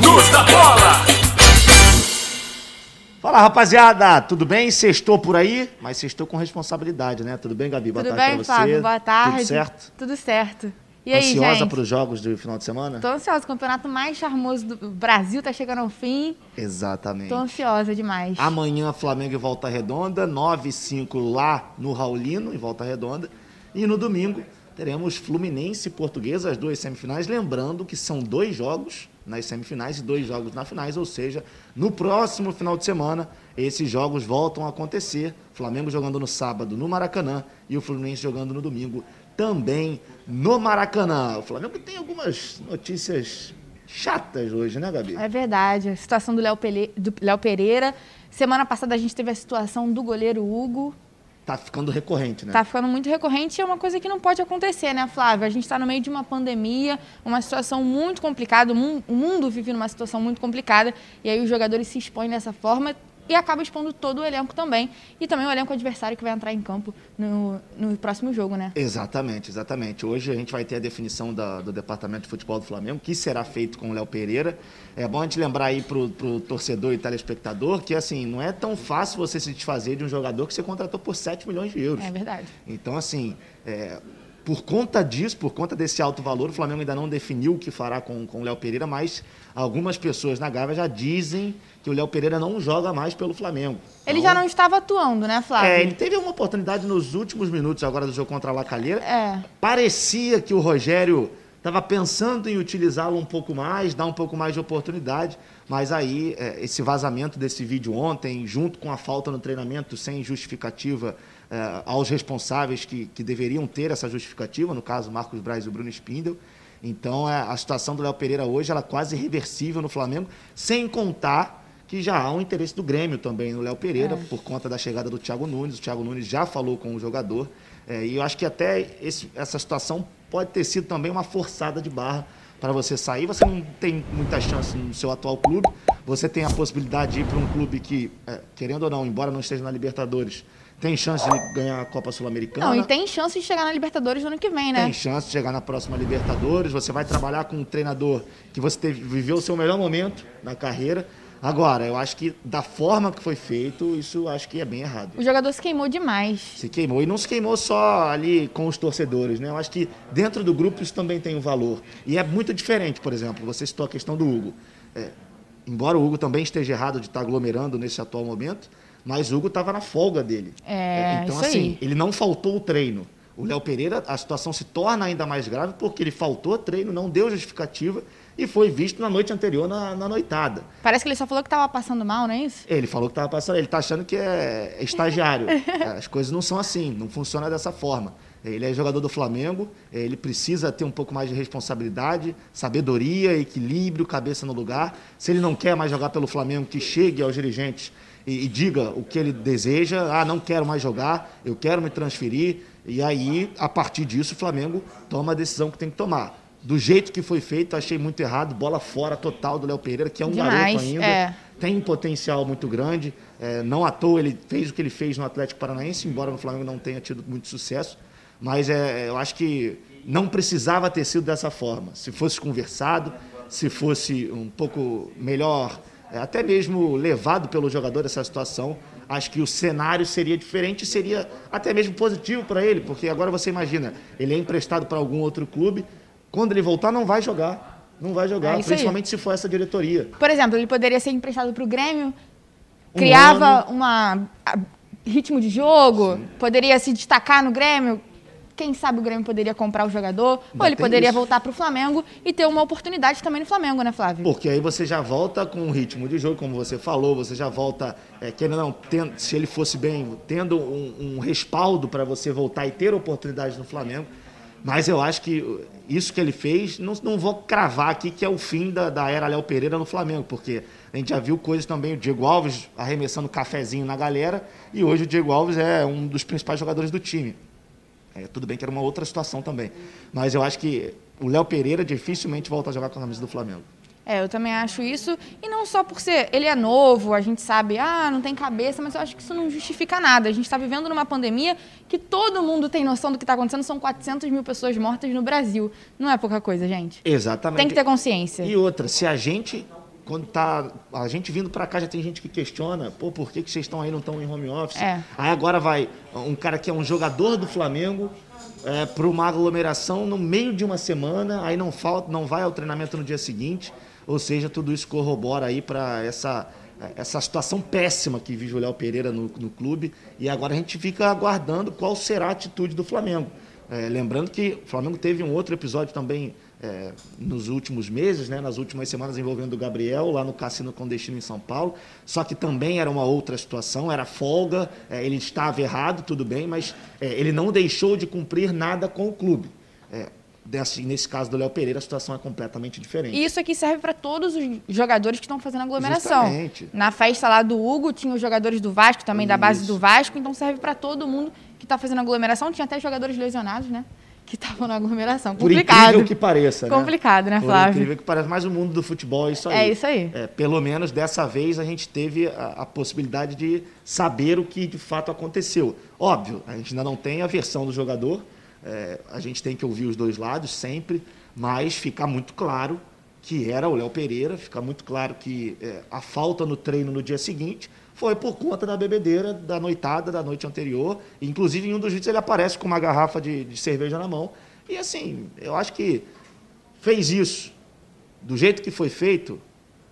Donos da bola! Fala rapaziada, tudo bem? Sextou por aí, mas sextou com responsabilidade, né? Tudo bem, Gabi? Boa Tudo tarde bem, pra você. Flávio? Boa tarde. Tudo certo? Tudo certo. E aí, Ansiosa para os jogos do final de semana? Tô ansiosa. O campeonato mais charmoso do Brasil tá chegando ao fim. Exatamente. Tô ansiosa demais. Amanhã, Flamengo e Volta Redonda, 9 e 5 lá no Raulino, em Volta Redonda. E no domingo, teremos Fluminense e Portuguesa, as duas semifinais. Lembrando que são dois jogos nas semifinais e dois jogos nas finais, ou seja, no próximo final de semana, esses jogos voltam a acontecer. Flamengo jogando no sábado no Maracanã e o Fluminense jogando no domingo também no Maracanã. O Flamengo tem algumas notícias chatas hoje, né, Gabi? É verdade. A situação do Léo Pele- do Léo Pereira. Semana passada a gente teve a situação do goleiro Hugo. Tá ficando recorrente, né? Tá ficando muito recorrente e é uma coisa que não pode acontecer, né, Flávio? A gente está no meio de uma pandemia, uma situação muito complicada, o mun- o mundo vive numa situação muito complicada, e aí os jogadores se expõem dessa forma e acaba expondo todo o elenco também. E também o elenco adversário que vai entrar em campo no, no próximo jogo, né? Exatamente, exatamente. Hoje a gente vai ter a definição da- do Departamento de Futebol do Flamengo, que será feito com o Léo Pereira. É bom a gente lembrar aí pro, pro torcedor e telespectador que, assim, não é tão fácil você se desfazer de um jogador que você contratou por 7 milhões de euros. É verdade. Então, assim, é, por conta disso, por conta desse alto valor, o Flamengo ainda não definiu o que fará com, com o Léo Pereira, mas algumas pessoas na Gávea já dizem que o Léo Pereira não joga mais pelo Flamengo. Ele Então, já não estava atuando, né, Flávio? É, ele teve uma oportunidade nos últimos minutos agora do jogo contra a Lacalheira. É. Parecia que o Rogério estava pensando em utilizá-lo um pouco mais, dar um pouco mais de oportunidade, mas aí é, esse vazamento desse vídeo ontem, junto com a falta no treinamento sem justificativa é, aos responsáveis que, que deveriam ter essa justificativa, no caso Marcos Braz e o Bruno Spindel. Então é, a situação do Léo Pereira hoje ela é quase irreversível no Flamengo, sem contar que já há um interesse do Grêmio também no Léo Pereira, por conta da chegada do Thiago Nunes. O Thiago Nunes já falou com o jogador. é, e eu acho que até esse- essa situação pode ter sido também uma forçada de barra para você sair. Você não tem muita chance no seu atual clube. Você tem a possibilidade de ir para um clube que, é, querendo ou não, embora não esteja na Libertadores, tem chance de ganhar a Copa Sul-Americana. Não, e tem chance de chegar na Libertadores no ano que vem, né? Tem chance de chegar na próxima Libertadores. Você vai trabalhar com um treinador que você teve, viveu o seu melhor momento na carreira. Agora, eu acho que da forma que foi feito, isso acho que é bem errado. O jogador se queimou demais. Se queimou. E não se queimou só ali com os torcedores, né? Eu acho que dentro do grupo isso também tem um valor. E é muito diferente, por exemplo, você citou a questão do Hugo. É, embora o Hugo também esteja errado de estar aglomerando nesse atual momento, mas o Hugo estava na folga dele. É, então, isso assim, aí. ele não faltou o treino. O Léo Pereira, a situação se torna ainda mais grave porque ele faltou treino, não deu justificativa e foi visto na noite anterior na, na noitada. Parece que ele só falou que tava passando mal, não é isso? Ele falou que estava passando, ele está achando que é estagiário. As coisas não são assim, não funciona dessa forma. Ele é jogador do Flamengo, ele precisa ter um pouco mais de responsabilidade, sabedoria, equilíbrio, cabeça no lugar. Se ele não quer mais jogar pelo Flamengo, que chegue aos dirigentes e, e diga o que ele deseja. Ah, não quero mais jogar, eu quero me transferir. E aí, a partir disso, o Flamengo toma a decisão que tem que tomar. Do jeito que foi feito, achei muito errado. Bola fora total do Léo Pereira, que é um Demais, garoto ainda é. tem um potencial muito grande. É, não à toa ele fez o que ele fez no Atlético Paranaense, embora no Flamengo não tenha tido muito sucesso. Mas é, eu acho que não precisava ter sido dessa forma. Se fosse conversado, se fosse um pouco melhor, é, até mesmo levado pelo jogador essa situação, acho que o cenário seria diferente e seria até mesmo positivo para ele, porque agora você imagina, ele é emprestado para algum outro clube, quando ele voltar não vai jogar. Não vai jogar, É isso aí. principalmente se for essa diretoria. Por exemplo, ele poderia ser emprestado para o Grêmio, Um criava uma a- ritmo de jogo, poderia se destacar no Grêmio. Quem sabe o Grêmio poderia comprar o jogador, Ainda ou ele poderia isso. voltar para o Flamengo e ter uma oportunidade também no Flamengo, né, Flávio? Porque aí você já volta com um ritmo de jogo, como você falou, você já volta, é, querendo ou não, tendo, se ele fosse bem, tendo um, um respaldo para você voltar e ter oportunidade no Flamengo. Mas eu acho que isso que ele fez, não, não vou cravar aqui que é o fim da, da era Léo Pereira no Flamengo, porque a gente já viu coisas também, o Diego Alves arremessando cafezinho na galera, e hoje o Diego Alves é um dos principais jogadores do time. É, tudo bem que era uma outra situação também. Mas eu acho que o Léo Pereira dificilmente volta a jogar com a camisa do Flamengo. É, eu também acho isso. E não só por ser. Ele é novo, a gente sabe, ah, não tem cabeça, mas eu acho que isso não justifica nada. A gente está vivendo numa pandemia que todo mundo tem noção do que está acontecendo. São 400 mil pessoas mortas no Brasil. Não é pouca coisa, gente. Exatamente. Tem que ter consciência. E outra, se a gente. Quando tá. A gente vindo para cá já tem gente que questiona, pô, por que, que vocês estão aí não estão em home office? É. Aí agora vai um cara que é um jogador do Flamengo é, para uma aglomeração no meio de uma semana, aí não falta, não vai ao treinamento no dia seguinte. Ou seja, tudo isso corrobora aí para essa, essa situação péssima que vive o Léo Pereira no, no, clube. E agora a gente fica aguardando qual será a atitude do Flamengo. É, lembrando que o Flamengo teve um outro episódio também é, nos últimos meses, né, nas últimas semanas, envolvendo o Gabriel, lá no Cassino Clandestino em São Paulo. Só que também era uma outra situação, era folga, é, ele estava errado, tudo bem, mas é, ele não deixou de cumprir nada com o clube. É, Desse, nesse caso do Léo Pereira, a situação é completamente diferente. E isso aqui serve para todos os jogadores que estão fazendo aglomeração. Justamente. Na festa lá do Hugo, tinha os jogadores do Vasco, também isso. da base do Vasco, então serve para todo mundo que está fazendo aglomeração. Tinha até jogadores lesionados, né? Que estavam na aglomeração. Complicado. Por incrível que pareça, né? Complicado, né, Flávio? Por incrível que pareça, mas o mundo do futebol é isso aí. É isso aí. É, pelo menos dessa vez a gente teve a, a possibilidade de saber o que de fato aconteceu. Óbvio, a gente ainda não tem a versão do jogador, é, a gente tem que ouvir os dois lados sempre, mas fica muito claro que era o Léo Pereira, fica muito claro que é, a falta no treino no dia seguinte foi por conta da bebedeira da noitada da noite anterior. Inclusive, em um dos vídeos ele aparece com uma garrafa de, de cerveja na mão. E assim, eu acho que fez isso do jeito que foi feito,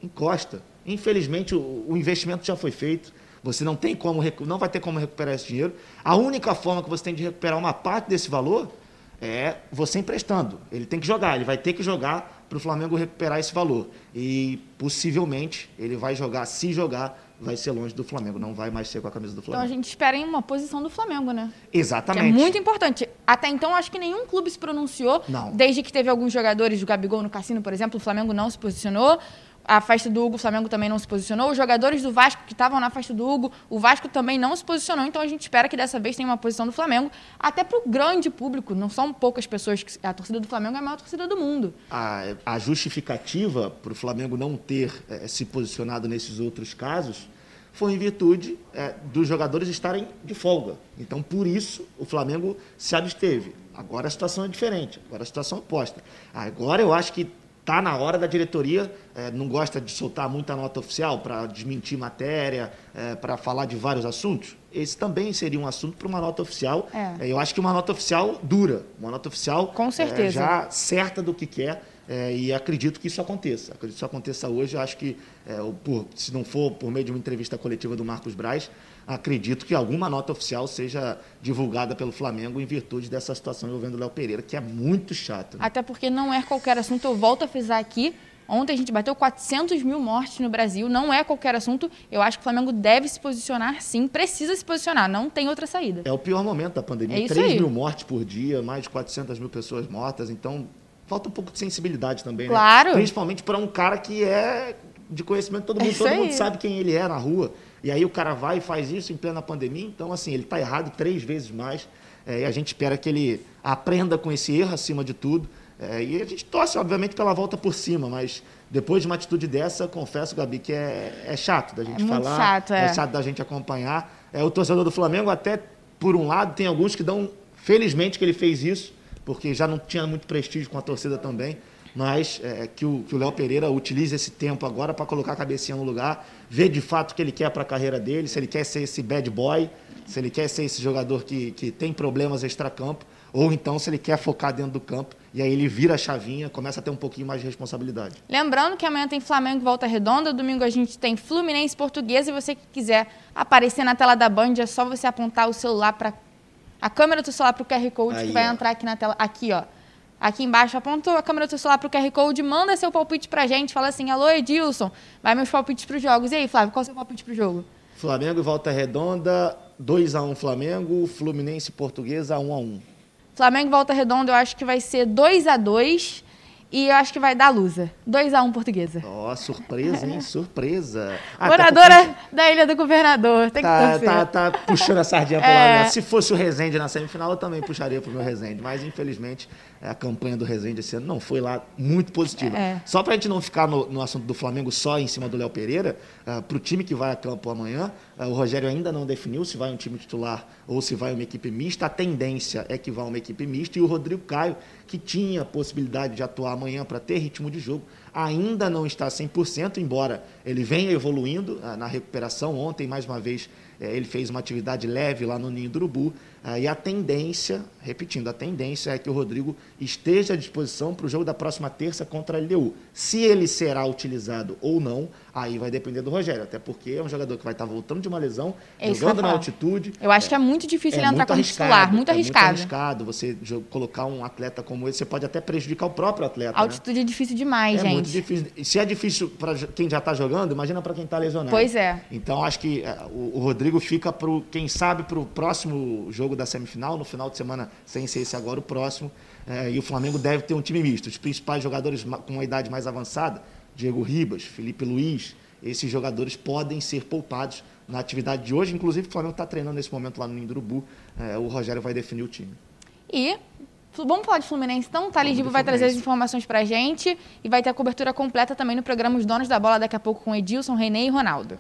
encosta. Infelizmente, o, o investimento já foi feito. Você não tem como, não vai ter como recuperar esse dinheiro. A única forma que você tem de recuperar uma parte desse valor é você emprestando. Ele tem que jogar, ele vai ter que jogar para o Flamengo recuperar esse valor. E possivelmente ele vai jogar, se jogar, vai ser longe do Flamengo, não vai mais ser com a camisa do Flamengo. Então a gente espera em uma posição do Flamengo, né? Exatamente. Que é muito importante. Até então, acho que nenhum clube se pronunciou. Não. Desde que teve alguns jogadores do Gabigol no Cassino, por exemplo, o Flamengo não se posicionou a festa do Hugo, o Flamengo também não se posicionou. Os jogadores do Vasco que estavam na festa do Hugo, o Vasco também não se posicionou. Então a gente espera que dessa vez tenha uma posição do Flamengo, até para o grande público. Não são poucas pessoas. Que, a torcida do Flamengo é a maior torcida do mundo. A, a justificativa para o Flamengo não ter é, se posicionado nesses outros casos foi em virtude é, dos jogadores estarem de folga. Então, por isso, o Flamengo se absteve. Agora a situação é diferente, agora a situação é oposta. Agora eu acho que Tá na hora da diretoria, é, não gosta de soltar muita nota oficial para desmentir matéria, é, para falar de vários assuntos. Esse também seria um assunto para uma nota oficial. É. eu acho que uma nota oficial dura, uma nota oficial Com certeza. já certa do que quer. e acredito que isso aconteça. Acredito que isso aconteça hoje. Acho que, por, se não for por meio de uma entrevista coletiva do Marcos Braz, acredito que alguma nota oficial seja divulgada pelo Flamengo em virtude dessa situação envolvendo o Léo Pereira, que é muito chato. Né? Até porque não é qualquer assunto, eu volto a frisar aqui. Ontem a gente bateu 400 mil mortes no Brasil, não é qualquer assunto. Eu acho que o Flamengo deve se posicionar sim, precisa se posicionar, não tem outra saída. É o pior momento da pandemia: é 3 aí. mil mortes por dia, mais de 400 mil pessoas mortas, então falta um pouco de sensibilidade também, claro. né? Principalmente para um cara que é de conhecimento de todo mundo, é todo mundo sabe quem ele é na rua. E aí o cara vai e faz isso em plena pandemia. Então, assim, ele está errado três vezes mais. É, e a gente espera que ele aprenda com esse erro acima de tudo. É, e a gente torce, obviamente, pela volta por cima, mas depois de uma atitude dessa, confesso, Gabi, que é, é chato da gente é falar. Chato, é. é chato da gente acompanhar. É, o torcedor do Flamengo, até por um lado, tem alguns que dão, felizmente que ele fez isso, porque já não tinha muito prestígio com a torcida também mas é, que o Léo Pereira utilize esse tempo agora para colocar a cabecinha no lugar, ver de fato o que ele quer para a carreira dele, se ele quer ser esse bad boy, se ele quer ser esse jogador que, que tem problemas extra-campo, ou então se ele quer focar dentro do campo, e aí ele vira a chavinha, começa a ter um pouquinho mais de responsabilidade. Lembrando que amanhã tem Flamengo e Volta Redonda, domingo a gente tem Fluminense Portuguesa, e você que quiser aparecer na tela da Band, é só você apontar o celular para a câmera do celular para o QR Code aí, que vai ó. entrar aqui na tela, aqui ó, Aqui embaixo, aponta a câmera do seu celular para o QR Code, manda seu palpite para a gente, fala assim, alô Edilson, vai meus palpites para os jogos. E aí, Flávio, qual é o seu palpite para o jogo? Flamengo e Volta Redonda, 2x1 Flamengo, Fluminense e Portuguesa 1x1. Flamengo e Volta Redonda eu acho que vai ser 2x2 E eu acho que vai dar lusa. 2x1 um, portuguesa. Ó, oh, surpresa, hein? surpresa. Ah, Moradora porque... da Ilha do Governador. Tem tá, que tá, tá, puxando a sardinha pro é. lado. Se fosse o Rezende na semifinal, eu também puxaria pro meu Rezende. Mas, infelizmente, a campanha do Rezende esse ano não foi lá muito positiva. É. Só pra gente não ficar no, no, assunto do Flamengo só em cima do Léo Pereira, uh, pro time que vai a campo amanhã, uh, o Rogério ainda não definiu se vai um time titular ou se vai uma equipe mista. A tendência é que vá uma equipe mista. E o Rodrigo Caio, que tinha possibilidade de atuar amanhã para ter ritmo de jogo, ainda não está 100%, embora ele venha evoluindo uh, na recuperação. Ontem, mais uma vez, eh, ele fez uma atividade leve lá no Ninho do Urubu. E a tendência, repetindo, a tendência é que o Rodrigo esteja à disposição para o jogo da próxima terça contra a LDU. Se ele será utilizado ou não, aí vai depender do Rogério. Até porque é um jogador que vai estar voltando de uma lesão, é jogando na altitude. Eu acho é, que é muito difícil é ele entrar como titular, muito arriscado. É muito arriscado. Você colocar um atleta como esse, você pode até prejudicar o próprio atleta. A altitude né? é difícil demais, gente. É muito difícil. Se é difícil para quem já está jogando, imagina para quem está lesionado. Pois é. Então acho que é, o, o Rodrigo fica para quem sabe para o próximo jogo da semifinal, no final de semana, sem ser esse agora o próximo. É, e o Flamengo deve ter um time misto. Os principais jogadores com uma idade mais avançada, Diego Ribas, Felipe Luiz, esses jogadores podem ser poupados na atividade de hoje. Inclusive, o Flamengo está treinando nesse momento lá no Indurubu. É, o Rogério vai definir o time. E Vamos falar de Fluminense, então? O Thales Gibo vai trazer as informações para a gente e vai ter a cobertura completa também no programa Os Donos da Bola daqui a pouco com Edilson, Renê e Ronaldo.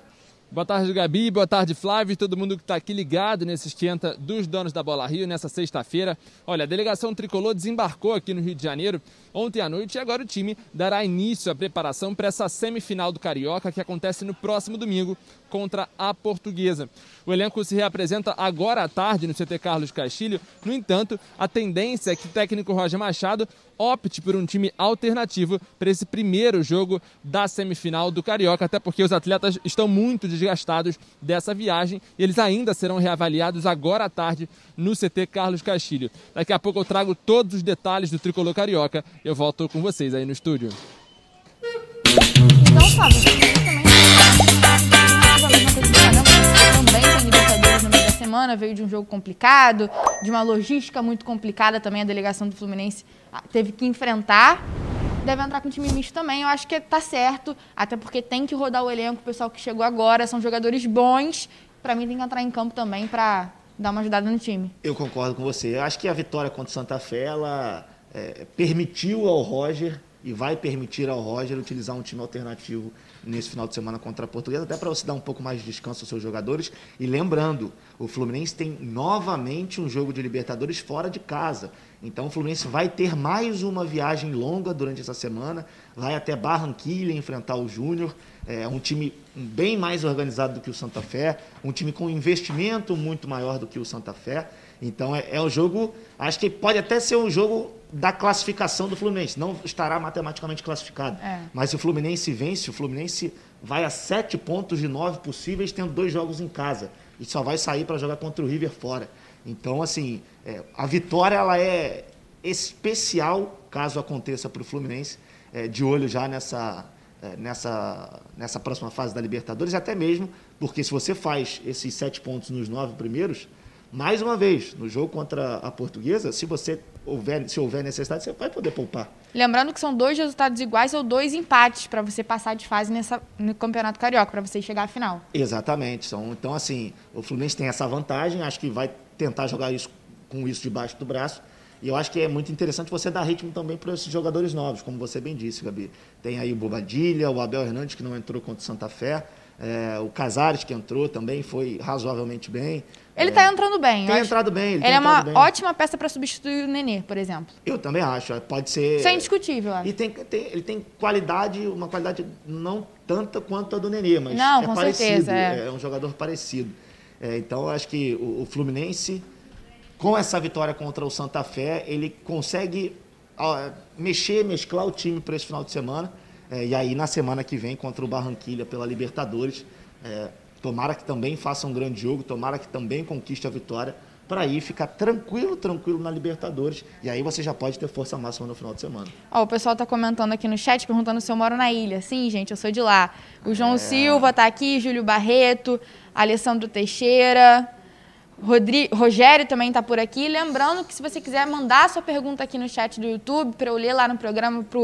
Boa tarde, Gabi. Boa tarde, Flávio. Todo mundo que está aqui ligado nesse esquenta dos donos da Bola Rio nessa sexta-feira. Olha, a delegação tricolor desembarcou aqui no Rio de Janeiro ontem à noite e agora o time dará início à preparação para essa semifinal do Carioca que acontece no próximo domingo contra a Portuguesa. O elenco se reapresenta agora à tarde no CT Carlos Castilho. No entanto, a tendência é que o técnico Roger Machado opte por um time alternativo para esse primeiro jogo da semifinal do Carioca, até porque os atletas estão muito desgastados dessa viagem e eles ainda serão reavaliados agora à tarde no CT Carlos Castilho. Daqui a pouco eu trago todos os detalhes do tricolor carioca. Eu volto com vocês aí no estúdio. Então, Fábio, semana, veio de um jogo complicado, de uma logística muito complicada também a delegação do Fluminense teve que enfrentar. Deve entrar com time misto também. Eu acho que tá certo, até porque tem que rodar o elenco. O pessoal que chegou agora são jogadores bons. Para mim, tem que entrar em campo também para dar uma ajudada no time. Eu concordo com você. Eu acho que a vitória contra o Santa Fé ela é, permitiu ao Roger e vai permitir ao Roger utilizar um time alternativo nesse final de semana contra a Portuguesa, até para você dar um pouco mais de descanso aos seus jogadores. E lembrando, o Fluminense tem novamente um jogo de Libertadores fora de casa. Então o Fluminense vai ter mais uma viagem longa durante essa semana, vai até Barranquilha enfrentar o Júnior. É um time bem mais organizado do que o Santa Fé, um time com investimento muito maior do que o Santa Fé. Então é, é um jogo, acho que pode até ser um jogo da classificação do Fluminense. Não estará matematicamente classificado. É. Mas se o Fluminense vence, o Fluminense vai a sete pontos de nove possíveis, tendo dois jogos em casa. E só vai sair para jogar contra o River fora. Então, assim, é, a vitória ela é especial caso aconteça para o Fluminense, é, de olho já nessa, é, nessa, nessa próxima fase da Libertadores, até mesmo porque se você faz esses sete pontos nos nove primeiros, mais uma vez, no jogo contra a Portuguesa, se você houver, se houver necessidade, você vai poder poupar. Lembrando que são dois resultados iguais ou dois empates para você passar de fase nessa, no Campeonato Carioca, para você chegar à final. Exatamente. São, então, assim, o Fluminense tem essa vantagem, acho que vai tentar jogar isso com isso debaixo do braço. E eu acho que é muito interessante você dar ritmo também para esses jogadores novos, como você bem disse, Gabi. Tem aí o Bobadilha, o Abel Hernandes, que não entrou contra o Santa Fé. É, o Casares, que entrou também, foi razoavelmente bem. Ele está é, entrando bem. Tem entrado bem. Ele, ele é uma bem. ótima peça para substituir o Nenê, por exemplo. Eu também acho. Pode ser. Isso é indiscutível. E tem, tem, ele tem qualidade, uma qualidade não tanta quanto a do Nenê, mas não, é com parecido. Certeza, é. é um jogador parecido. É, então, eu acho que o, o, Fluminense, com essa vitória contra o Santa Fé, ele consegue ó, mexer, mesclar o time para esse final de semana. É, e aí, na semana que vem, contra o Barranquilha pela Libertadores, é, tomara que também faça um grande jogo, tomara que também conquiste a vitória, para aí ficar tranquilo, tranquilo na Libertadores. E aí você já pode ter força máxima no final de semana. Ó, o pessoal está comentando aqui no chat, perguntando se eu moro na ilha. Sim, gente, eu sou de lá. O João é... Silva está aqui, Júlio Barreto, Alessandro Teixeira. Rodri... Rogério também está por aqui. Lembrando que se você quiser mandar sua pergunta aqui no chat do YouTube, para eu ler lá no programa para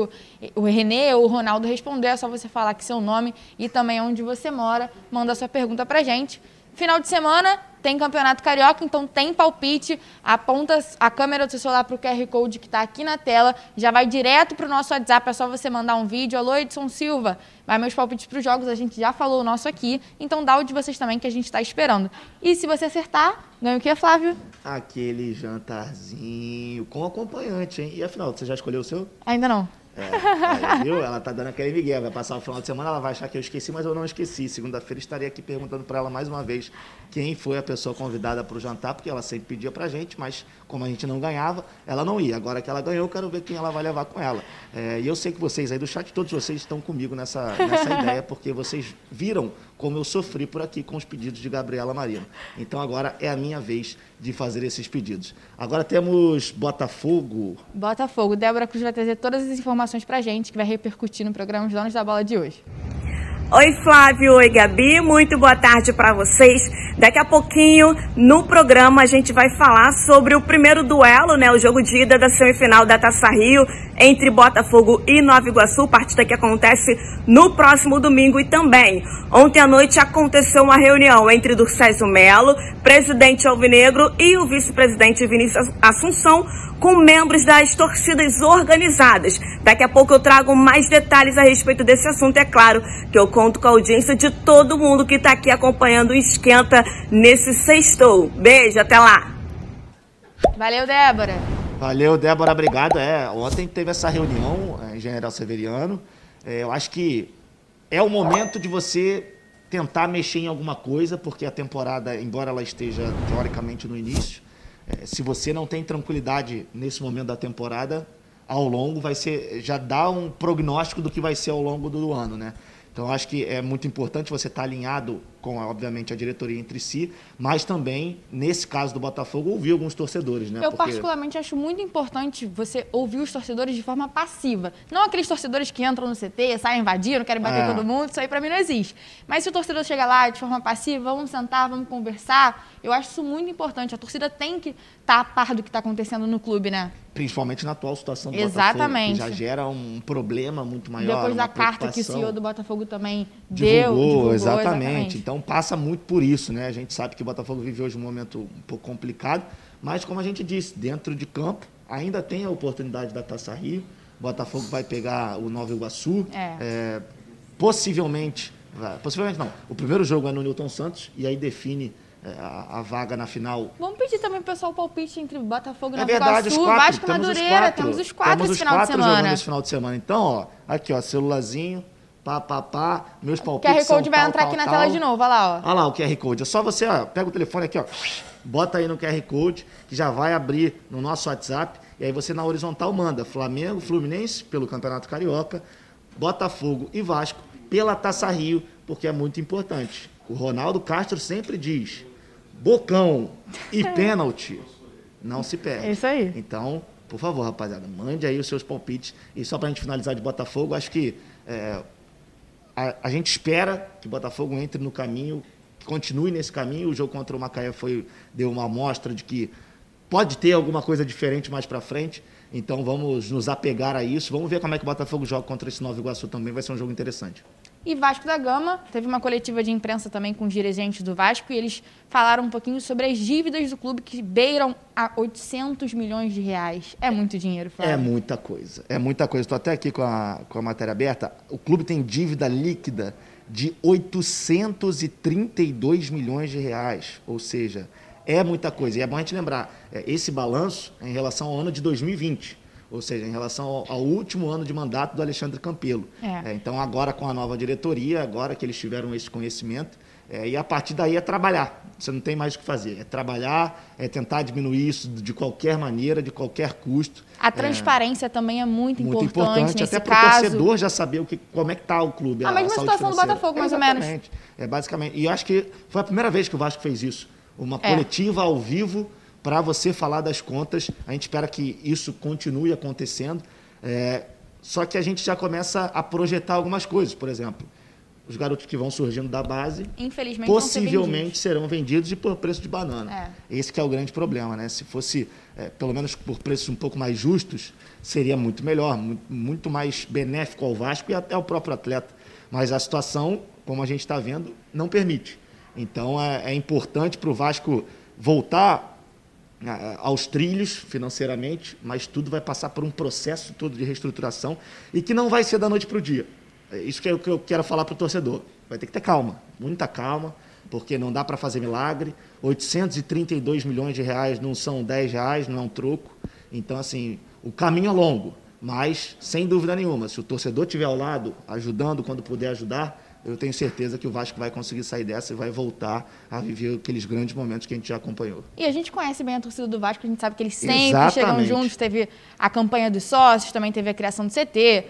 o Renê ou o Ronaldo responder, é só você falar aqui seu nome e também onde você mora. Manda sua pergunta para gente. Final de semana tem campeonato carioca, então tem palpite. Aponta a câmera do seu celular para o QR Code que está aqui na tela. Já vai direto para o nosso WhatsApp, é só você mandar um vídeo. Alô, Edson Silva, vai meus palpites para os jogos, a gente já falou o nosso aqui. Então dá o de vocês também que a gente está esperando. E se você acertar, ganha o que, Flávio? Aquele jantarzinho com acompanhante, hein? E afinal, você já escolheu o seu? Ainda não. É, aí, viu? Ela tá dando aquele migué. Vai passar o final de semana, ela vai achar que eu esqueci, mas eu não esqueci. Segunda-feira estarei aqui perguntando para ela mais uma vez quem foi a pessoa convidada para o jantar, porque ela sempre pedia para gente, mas como a gente não ganhava, ela não ia. Agora que ela ganhou, eu quero ver quem ela vai levar com ela. É, e eu sei que vocês aí do chat, todos vocês estão comigo nessa, nessa ideia, porque vocês viram como eu sofri por aqui com os pedidos de Gabriela Marino. Então agora é a minha vez de fazer esses pedidos. Agora temos Botafogo. Botafogo. Débora Cruz vai trazer todas as informações para gente, que vai repercutir no programa Os Donos da Bola de hoje. Oi Flávio, oi Gabi, muito boa tarde para vocês. Daqui a pouquinho no programa a gente vai falar sobre o primeiro duelo, né, o jogo de ida da semifinal da Taça Rio entre Botafogo e Nova Iguaçu, partida que acontece no próximo domingo e também. Ontem à noite aconteceu uma reunião entre Durcésio Melo, presidente Alvinegro e o vice-presidente Vinícius Assunção com membros das torcidas organizadas. Daqui a pouco eu trago mais detalhes a respeito desse assunto. É claro que eu conto com a audiência de todo mundo que está aqui acompanhando o Esquenta nesse sextou. Beijo, até lá. Valeu, Débora. Valeu, Débora, obrigado. É, ontem teve essa reunião é, em General Severiano. É, eu acho que é o momento de você tentar mexer em alguma coisa, porque a temporada, embora ela esteja teoricamente no início, é, se você não tem tranquilidade nesse momento da temporada, ao longo vai ser já dá um prognóstico do que vai ser ao longo do ano, né? Então, acho que é muito importante você estar alinhado com, obviamente, a diretoria entre si, mas também, nesse caso do Botafogo, ouvir alguns torcedores, né? Eu, Porque... particularmente, acho muito importante você ouvir os torcedores de forma passiva. Não aqueles torcedores que entram no CT, saem invadindo, querem bater é. todo mundo, isso aí para mim não existe. Mas se o torcedor chega lá de forma passiva, vamos sentar, vamos conversar, eu acho isso muito importante. A torcida tem que estar tá a par do que está acontecendo no clube, né? Principalmente na atual situação do Exatamente. Botafogo, que já gera um problema muito maior. Depois da carta que o CEO do Botafogo também divulgou, deu. Divulgou, exatamente. exatamente. Então passa muito por isso, né? A gente sabe que o Botafogo vive hoje um momento um pouco complicado, mas como a gente disse, dentro de campo ainda tem a oportunidade da Taça Rio. O Botafogo vai pegar o Nova Iguaçu. É. É, possivelmente, possivelmente não. O primeiro jogo é no Newton Santos e aí define é, a, a, vaga na final. Vamos pedir também pro pessoal o palpite entre Botafogo e é Nova verdade, Iguaçu, quatro, Vasco e Madureira. Temos os quatro temos esse final quatro de semana. esse final de semana. Então, ó, aqui, ó, celularzinho, pá, pá, pá, meus palpites. O QR Code vai tal, entrar tal, aqui tal. na tela de novo, olha lá, ó. Olha lá o QR Code. É só você, ó, pega o telefone aqui, ó, bota aí no QR Code, que já vai abrir no nosso WhatsApp. E aí você na horizontal manda Flamengo, Fluminense pelo Campeonato Carioca, Botafogo e Vasco pela Taça Rio, porque é muito importante. O Ronaldo Castro sempre diz: bocão e pênalti não se perde. É isso aí. Então, por favor, rapaziada, mande aí os seus palpites. E só para a gente finalizar de Botafogo, acho que é, a, a, gente espera que o Botafogo entre no caminho, que continue nesse caminho. O jogo contra o Macaé foi, deu uma amostra de que pode ter alguma coisa diferente mais para frente. Então vamos nos apegar a isso. Vamos ver como é que o Botafogo joga contra esse Nova Iguaçu também. Vai ser um jogo interessante. E Vasco da Gama teve uma coletiva de imprensa também com os dirigentes do Vasco e eles falaram um pouquinho sobre as dívidas do clube que beiram a 800 milhões de reais. É muito dinheiro, Flávio. É muita coisa. É muita coisa. Estou até aqui com a, com a matéria aberta. O clube tem dívida líquida de 832 milhões de reais. Ou seja, é muita coisa. E é bom a gente lembrar, é, esse balanço é em relação ao ano de 2020 ou seja, em relação ao, ao, último ano de mandato do Alexandre Campelo. É. É, então, agora com a nova diretoria, agora que eles tiveram esse conhecimento, é, e a partir daí é trabalhar. Você não tem mais o que fazer. É trabalhar, é tentar diminuir isso de qualquer maneira, de qualquer custo. A transparência também é muito, muito importante, importante até para o torcedor já saber o que, como é que está o clube. A, a mesma situação do Botafogo, mais Exatamente. ou menos. É, basicamente. E eu acho que foi a primeira vez que o Vasco fez isso. Uma é. coletiva ao vivo para você falar das contas. A gente espera que isso continue acontecendo. É, só que a gente já começa a projetar algumas coisas. Por exemplo, os garotos que vão surgindo da base, Infelizmente, possivelmente ser serão vendidos e por preço de banana. É. Esse que é o grande problema, né? Se fosse, é, pelo menos por preços um pouco mais justos, seria muito melhor, muito, mais benéfico ao Vasco e até ao próprio atleta. Mas a situação, como a gente está vendo, não permite. Então é, é importante para o Vasco voltar aos trilhos financeiramente, mas tudo vai passar por um processo todo de reestruturação e que não vai ser da noite para o dia. É isso que é o que eu quero falar para o torcedor. Vai ter que ter calma, muita calma, porque não dá para fazer milagre. 832 milhões de reais não são 10 reais, não é um troco. Então, assim, o caminho é longo, mas sem dúvida nenhuma, se o torcedor estiver ao lado, ajudando quando puder ajudar, eu tenho certeza que o Vasco vai conseguir sair dessa e vai voltar a viver aqueles grandes momentos que a gente já acompanhou. E a gente conhece bem a torcida do Vasco, a gente sabe que eles sempre Exatamente. chegam juntos. Teve a campanha dos sócios, também teve a criação do CT,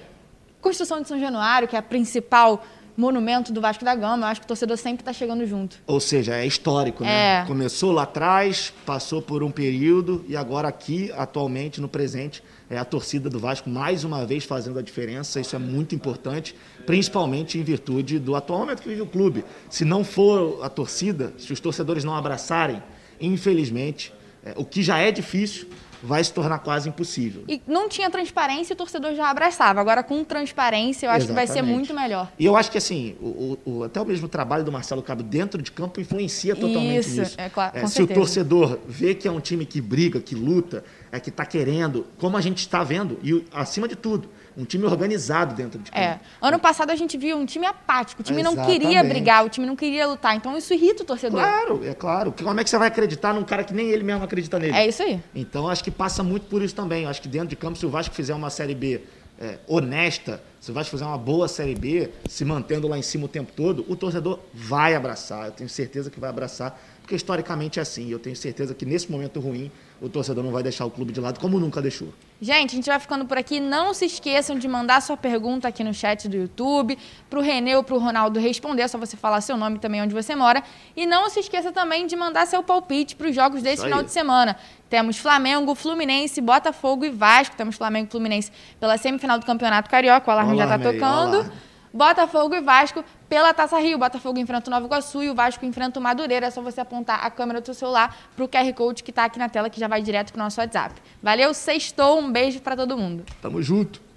construção de São Januário, que é a principal monumento do Vasco da Gama. Eu acho que o torcedor sempre está chegando junto. Ou seja, é histórico, né? É. Começou lá atrás, passou por um período e agora aqui, atualmente, no presente, é a torcida do Vasco mais uma vez fazendo a diferença. Isso é muito importante, principalmente em virtude do atual momento que vive o clube. Se não for a torcida, se os torcedores não abraçarem, infelizmente, é, o que já é difícil, vai se tornar quase impossível. E não tinha transparência e o torcedor já abraçava. Agora, com transparência, eu acho Exatamente. que vai ser muito melhor. E eu acho que, assim, o, o, até o mesmo trabalho do Marcelo Cabo dentro de campo influencia totalmente Isso, nisso. É, claro, é, se certeza. o torcedor vê que é um time que briga, que luta, é que está querendo, como a gente está vendo, e acima de tudo, um time organizado dentro de campo. É. Ano passado a gente viu um time apático, o time Exatamente. não queria brigar, o time não queria lutar, então isso irrita o torcedor. Claro, é claro. Como é que você vai acreditar num cara que nem ele mesmo acredita nele? É isso aí. Então acho que passa muito por isso também. Acho que dentro de campo, se o Vasco fizer uma Série B é, honesta, se o Vasco fizer uma boa Série B, se mantendo lá em cima o tempo todo, o torcedor vai abraçar. Eu tenho certeza que vai abraçar, porque historicamente é assim. Eu tenho certeza que nesse momento ruim, o torcedor não vai deixar o clube de lado como nunca deixou. Gente, a gente vai ficando por aqui. Não se esqueçam de mandar sua pergunta aqui no chat do YouTube, para o Renê ou para o Ronaldo responder. É só você falar seu nome também onde você mora. E não se esqueça também de mandar seu palpite para os jogos desse final de semana. Temos Flamengo, Fluminense, Botafogo e Vasco. Temos Flamengo e Fluminense pela semifinal do Campeonato Carioca. O alarme olá, já está tocando. Olá. Botafogo e Vasco pela Taça Rio. Botafogo enfrenta o Nova Iguaçu e o Vasco enfrenta o Madureira. É só você apontar a câmera do seu celular para o QR Code que está aqui na tela, que já vai direto para o nosso WhatsApp. Valeu, sextou, um beijo para todo mundo. Tamo junto.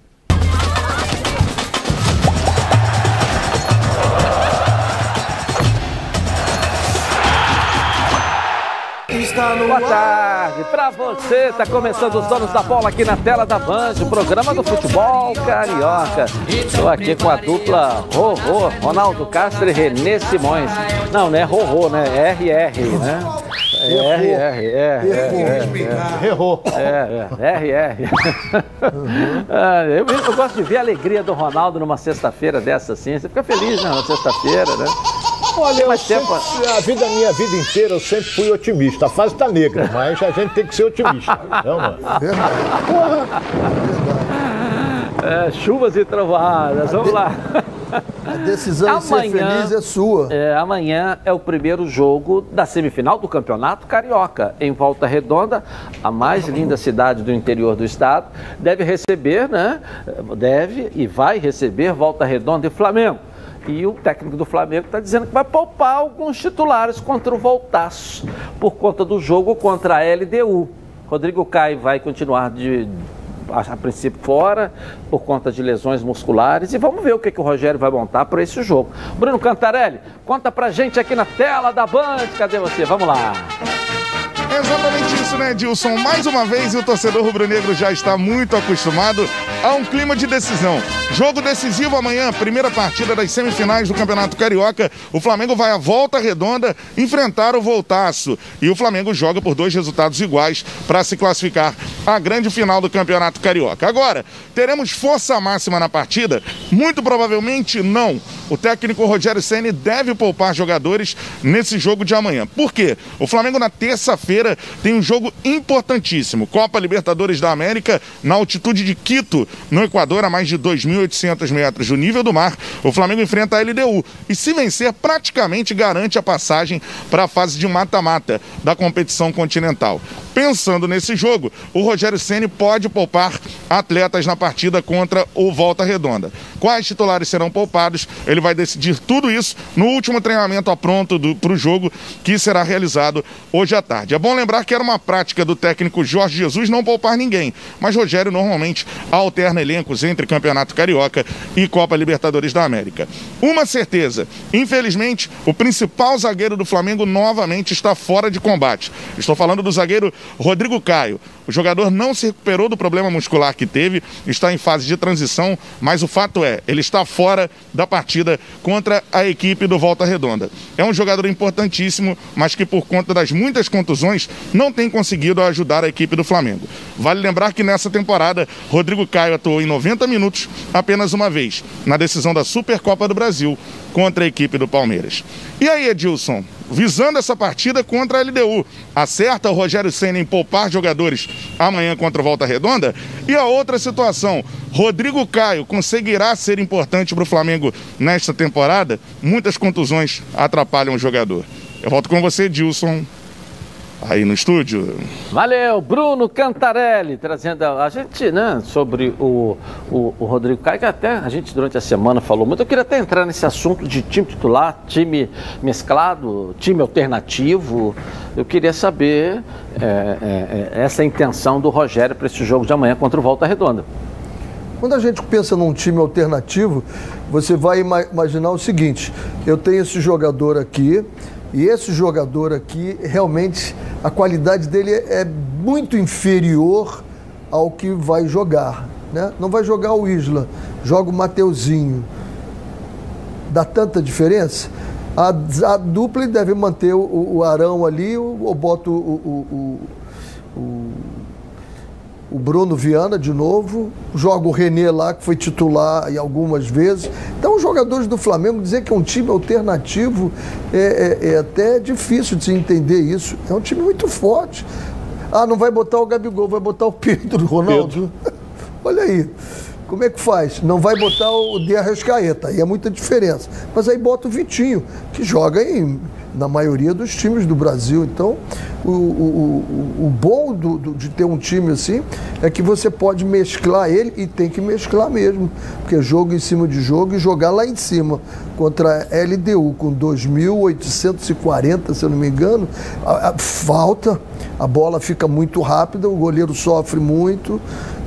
Boa tarde para você. Está começando os donos da bola aqui na tela da Band, o programa do futebol carioca. Estou aqui com a dupla Rorô, Ronaldo Castro e Renê Simões. Não, não é Rorô, né? É RR, né? É RR, é, é, Errou. É, é, RR. Eu, eu gosto de ver a alegria do Ronaldo numa sexta-feira dessa assim. Você fica feliz, né? Na sexta-feira, né? Olha, eu sempre, a vida, minha vida inteira eu sempre fui otimista. A fase tá negra, mas a gente tem que ser otimista. Não, mano? É, chuvas e trovoadas, vamos lá. A decisão amanhã, de ser feliz é sua. É, amanhã é o primeiro jogo da semifinal do Campeonato Carioca. Em Volta Redonda, a mais linda cidade do interior do estado, deve receber, né? Deve e vai receber Volta Redonda e Flamengo. E o técnico do Flamengo está dizendo que vai poupar alguns titulares contra o Voltaço, por conta do jogo contra a LDU. Rodrigo Caio vai continuar de, a, princípio fora, por conta de lesões musculares. E vamos ver o que, que o Rogério vai montar para esse jogo. Bruno Cantarelli, conta pra gente aqui na tela da Band. Cadê você? Vamos lá. Exatamente isso, né, Dilson? Mais uma vez, o torcedor rubro-negro já está muito acostumado a um clima de decisão. Jogo decisivo amanhã, primeira partida das semifinais do Campeonato Carioca. O Flamengo vai à volta redonda enfrentar o Voltaço. E o Flamengo joga por dois resultados iguais para se classificar à grande final do Campeonato Carioca. Agora, teremos força máxima na partida? Muito provavelmente não. O técnico Rogério Ceni deve poupar jogadores nesse jogo de amanhã. Por quê? O Flamengo na terça-feira tem um jogo importantíssimo. Copa Libertadores da América na altitude de Quito, no Equador, a mais de 2.800 metros do nível do mar. O Flamengo enfrenta a LDU e se vencer, praticamente garante a passagem para a fase de mata-mata da competição continental. Pensando nesse jogo, o Rogério Ceni pode poupar atletas na partida contra o Volta Redonda. Quais titulares serão poupados? Ele ele vai decidir tudo isso no último treinamento a pronto para o jogo que será realizado hoje à tarde. É bom lembrar que era uma prática do técnico Jorge Jesus não poupar ninguém, mas Rogério normalmente alterna elencos entre Campeonato Carioca e Copa Libertadores da América. Uma certeza, infelizmente, o principal zagueiro do Flamengo novamente está fora de combate. Estou falando do zagueiro Rodrigo Caio. O jogador não se recuperou do problema muscular que teve, está em fase de transição, mas o fato é, ele está fora da partida contra a equipe do Volta Redonda. É um jogador importantíssimo, mas que por conta das muitas contusões não tem conseguido ajudar a equipe do Flamengo. Vale lembrar que nessa temporada, Rodrigo Caio atuou em 90 minutos apenas uma vez, na decisão da Supercopa do Brasil contra a equipe do Palmeiras. E aí, Edilson, visando essa partida contra a LDU, acerta o Rogério Senna em poupar jogadores amanhã contra o Volta Redonda? E a outra situação, Rodrigo Caio conseguirá ser importante para o Flamengo nesta temporada? Muitas contusões atrapalham o jogador. Eu volto com você, Edilson aí no estúdio. Valeu, Bruno Cantarelli, trazendo a, a gente, né, sobre o, o, o, Rodrigo Caio, que até a gente durante a semana falou muito. Eu queria até entrar nesse assunto de time titular, time mesclado, time alternativo. Eu queria saber é, é, é essa intenção do Rogério para esse jogo de amanhã contra o Volta Redonda. Quando a gente pensa num time alternativo, você vai imaginar o seguinte: eu tenho esse jogador aqui, e esse jogador aqui, realmente, a qualidade dele é muito inferior ao que vai jogar. Né? Não vai jogar o Isla, joga o Mateuzinho. Dá tanta diferença? A, a dupla deve manter o, o Arão ali, ou, ou bota o, o, o o Bruno Viana de novo, joga o Renê lá, que foi titular e algumas vezes. Então, os jogadores do Flamengo dizer que é um time alternativo é, é, é até difícil de se entender isso. É um time muito forte. Ah, não vai botar o Gabigol, vai botar o Pedro, Ronaldo. Pedro. Olha aí. Como é que faz? Não vai botar o De Arrascaeta, aí é muita diferença. Mas aí bota o Vitinho, que joga em na maioria dos times do Brasil. Então, o, o, o, o bom do, do, de ter um time assim é que você pode mesclar ele e tem que mesclar mesmo. Porque é jogo em cima de jogo e jogar lá em cima contra a LDU com 2.840, se eu não me engano, a, a, falta, a bola fica muito rápida, o goleiro sofre muito.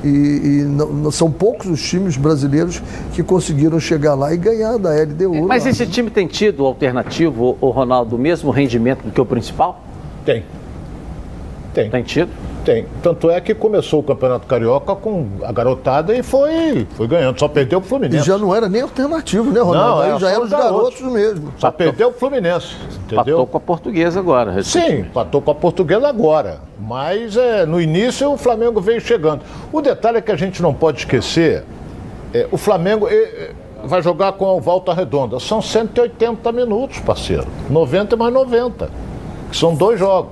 E, e não, não, são poucos os times brasileiros que conseguiram chegar lá e ganhar da LDU. Mas lá. esse time tem tido alternativo, o Ronaldo, o mesmo rendimento do que o principal? Tem. Tem. Tem tido? Tem. Tanto é que começou o Campeonato Carioca com a garotada e foi, foi ganhando. Só perdeu o Fluminense. E já não era nem alternativo, né, Ronaldo? Não, Aí é, já eram os garotos, garotos mesmo. Só patou, perdeu o Fluminense. Entendeu? Patou com a portuguesa agora. Sim, patou com a portuguesa agora. Mas é, no início o Flamengo veio chegando. O detalhe é que a gente não pode esquecer: é, o Flamengo. É, vai jogar com a volta redonda. São 180 minutos, parceiro. 90 mais 90. Que são dois jogos.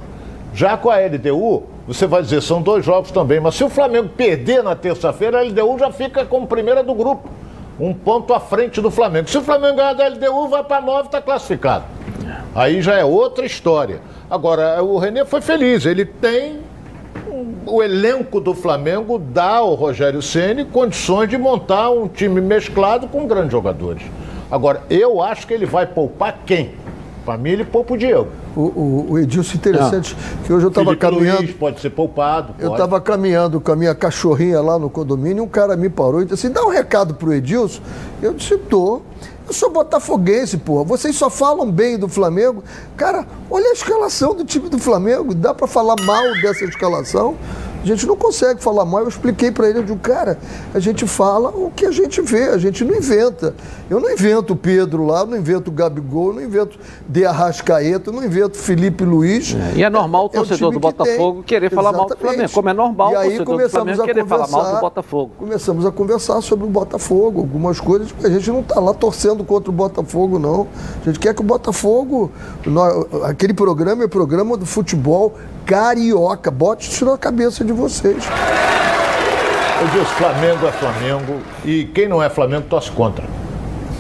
Já com a LDU, você vai dizer, são dois jogos também, mas se o Flamengo perder na terça-feira, a LDU já fica como primeira do grupo. Um ponto à frente do Flamengo. Se o Flamengo ganhar da LDU, vai para nove, está classificado. Aí já é outra história. Agora, o Renê foi feliz, ele tem o elenco do Flamengo dá ao Rogério Ceni condições de montar um time mesclado com grandes jogadores. Agora, eu acho que ele vai poupar quem? Família e poupa o Diego. O, o, o Edilson, interessante, ah. que hoje eu estava caminhando. Luiz pode ser poupado. Pode. Eu estava caminhando com a minha cachorrinha lá no condomínio e um cara me parou e disse assim: dá um recado pro Edilson. Eu disse: tô. Eu sou botafoguense, porra. Vocês só falam bem do Flamengo. Cara, olha a escalação do time do Flamengo. Dá para falar mal dessa escalação? A gente não consegue falar mal. Eu expliquei para ele, eu digo, cara, a gente fala o que a gente vê, a gente não inventa. Eu não invento o Pedro lá, não invento o Gabigol, não invento De Arrascaeta, não invento Felipe Luiz. É, e é normal o torcedor é o do Botafogo que querer falar mal do Flamengo. Como é normal e o torcedor do Flamengo querer falar mal do Botafogo. Começamos a conversar sobre o Botafogo, algumas coisas, a gente não está lá torcendo contra o Botafogo, não. A gente quer que o Botafogo. Aquele programa é programa do futebol carioca. Bote isso na cabeça de vocês. Eu disse, Flamengo é Flamengo e quem não é Flamengo torce contra.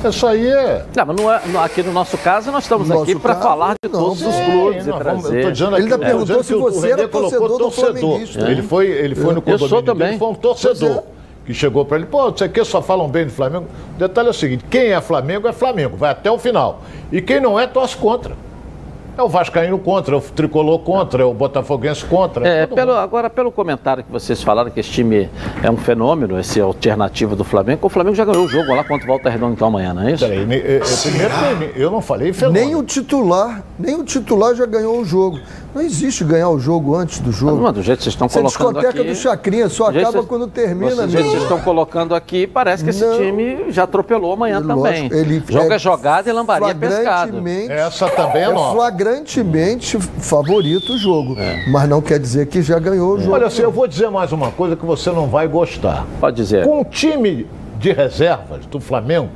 Isso aí é. Não, mas não é, aqui no nosso caso, nós estamos no aqui para falar de não, todos os clubes. Não, vamos, eu tô dizendo aqui, ele ainda perguntou se você era torcedor do Flamenguista. Ele foi, ele foi é. no condomínio eu sou também. Dele, foi um torcedor. que chegou para ele, pô, você que só falam bem do Flamengo. O detalhe é o seguinte: quem é Flamengo é Flamengo, vai até o final. E quem não é, torce contra. É o Vascaíno contra, é o Tricolor contra, é o Botafoguense contra. É, pelo, agora, pelo comentário que vocês falaram que esse time é um fenômeno, esse alternativo do Flamengo, o Flamengo já ganhou o jogo lá contra o Volta Redonda então amanhã, não é isso? Peraí, eu, primeiro eu não falei fenômeno. Nem o titular, nem o titular já ganhou o jogo. Não existe ganhar o jogo antes do jogo. Não, do jeito que vocês estão colocando discoteca aqui... do Chacrinha só acaba vocês, quando termina. Do jeito que vocês estão colocando aqui, parece que esse não, time já atropelou amanhã lógico, também. Ele Joga é jogada e lambaria pescado. Essa também é, é nova. Flagrantemente favorito o jogo. É. Mas não quer dizer que já ganhou o jogo. Olha, assim, eu vou dizer mais uma coisa que você não vai gostar. Pode dizer. Com o time de reservas do Flamengo,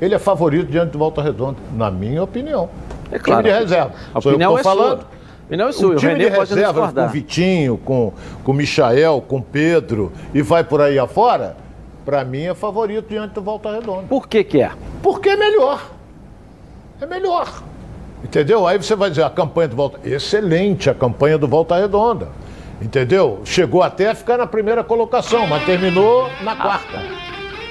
ele é favorito diante do Volta Redonda, na minha opinião. É claro. Time de reserva. A opinião é falando. Sua. E não é o time René de reserva com o Vitinho, com, com o Michael, com o Pedro e vai por aí afora, para mim é favorito diante do Volta Redonda. Por que que é? Porque é melhor. É melhor. Entendeu? Aí você vai dizer, a campanha do Volta... Excelente a campanha do Volta Redonda. Entendeu? Chegou até a ficar na primeira colocação, mas terminou na quarta.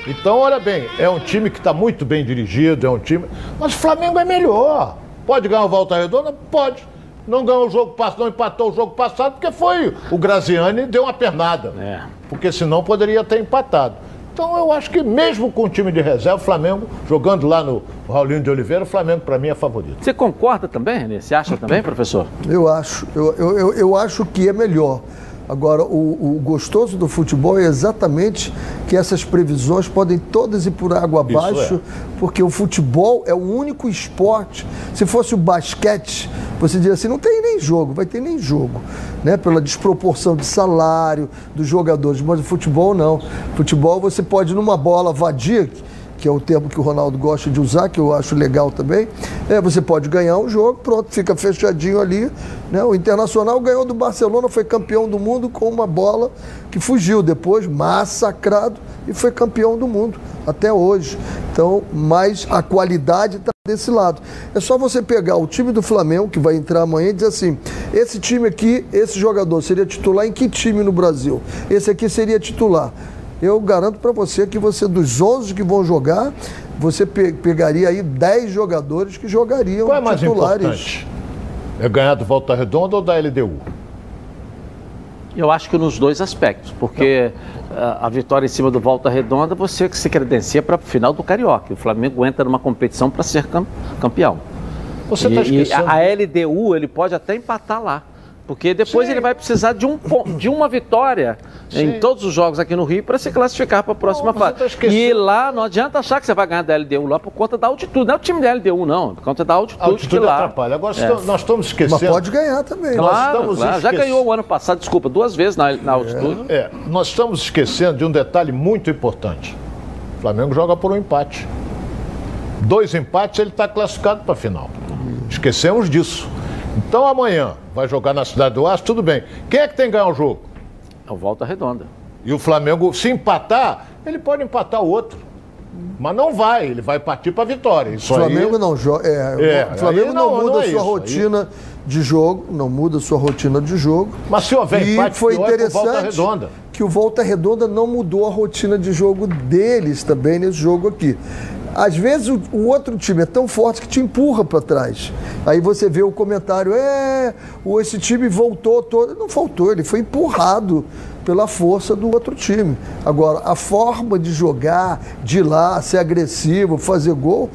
Então, olha bem, é um time que está muito bem dirigido, é um time... Mas o Flamengo é melhor. Pode ganhar o Volta Redonda? Pode não ganhou o jogo passado, não empatou o jogo passado, porque foi o Graziani deu uma pernada. É. Porque senão poderia ter empatado. Então eu acho que mesmo com o time de reserva, o Flamengo, jogando lá no Raulinho de Oliveira, o Flamengo para mim é favorito. Você concorda também, Renê? Você acha também, professor? Eu acho. Eu, eu, eu acho que é melhor. Agora, o, o, gostoso do futebol é exatamente que essas previsões podem todas ir por água abaixo, é. porque o futebol é o único esporte. Se fosse o basquete, você diria assim, não tem nem jogo, vai ter nem jogo, né? Pela desproporção de salário dos jogadores. Mas o futebol não. Futebol você pode numa bola vadia que é o termo que o Ronaldo gosta de usar, que eu acho legal também. É, você pode ganhar um jogo, pronto, fica fechadinho ali. Né? O Internacional ganhou do Barcelona, foi campeão do mundo com uma bola que fugiu depois, massacrado, e foi campeão do mundo até hoje. Então, mas a qualidade está desse lado. É só você pegar o time do Flamengo, que vai entrar amanhã, e dizer assim: esse time aqui, esse jogador seria titular em que time no Brasil? Esse aqui seria titular eu garanto para você que você, dos 11 que vão jogar, você pe pegaria aí 10 jogadores que jogariam Qual é mais titulares. Importante? É ganhar do Volta Redonda ou da LDU? Eu acho que nos dois aspectos, porque a, a vitória em cima do Volta Redonda você se credencia para o final do Carioca. O Flamengo entra numa competição para ser campeão. Você está esquecendo? E a, a LDU ele pode até empatar lá. Porque depois Sim. ele vai precisar de, um, de uma vitória Sim. em todos os jogos aqui no Rio para se classificar para a próxima fase. Tá e lá não adianta achar que você vai ganhar da LDU lá por conta da altitude. Não é o time da LDU, não. Por conta da altitude, a altitude que lá. atrapalha. Agora é. nós estamos esquecendo. Mas pode ganhar também. Claro, claro. Já ganhou o ano passado, desculpa, duas vezes na, na altitude. É. é. Nós estamos esquecendo de um detalhe muito importante. O Flamengo joga por um empate. Dois empates, ele está classificado para a final. Esquecemos disso. Então amanhã vai jogar na Cidade do Aço, tudo bem. Quem é que tem que ganhar o jogo? É o Volta Redonda. E o Flamengo, se empatar, ele pode empatar o outro. Mas não vai, ele vai partir para a vitória. Isso o Flamengo aí... não joga. É, é, o Flamengo não, não, muda não é sua isso, rotina aí... de jogo, não muda sua rotina de jogo. Mas se houver e empate, foi interessante Volta Redonda. que o Volta Redonda não mudou a rotina de jogo deles também nesse jogo aqui. Às vezes o, o, outro time é tão forte que te empurra para trás. Aí você vê o comentário, é, esse time voltou todo. Não voltou, ele foi empurrado pela força do outro time. Agora, a forma de jogar, de ir lá, ser agressivo, fazer gol,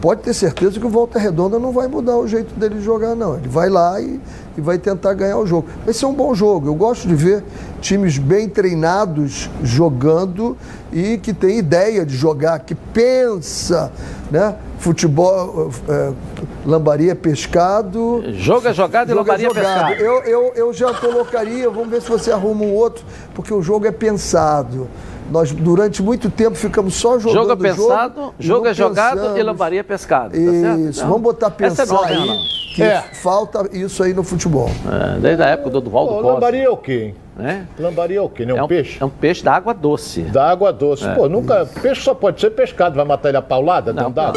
pode ter certeza que o Volta Redonda não vai mudar o jeito dele jogar, não. Ele vai lá e, e vai tentar ganhar o jogo. Vai ser um bom jogo. Eu gosto de ver times bem treinados jogando e que tem ideia de jogar, que pensa, né? Futebol, é, lambaria pescado. Joga jogado e lambaria jogado. pescado. Eu, eu, eu já colocaria, vamos ver se você arruma um outro, porque o jogo é pensado. Nós, durante muito tempo, ficamos só jogando jogo. pensado, jogo, jogo é jogado e lambaria pescado. Tá isso, vamos botar pensar é aí. Não. Que é. falta isso aí no futebol. É, desde a época do Duval do Lambaria é o quê, hein? É? Lambaria é o quê? Não é um, peixe? É um peixe da água doce. Da água doce. É. Pô, nunca. Peixe só pode ser pescado. Vai matar ele a paulada? Não, não dá?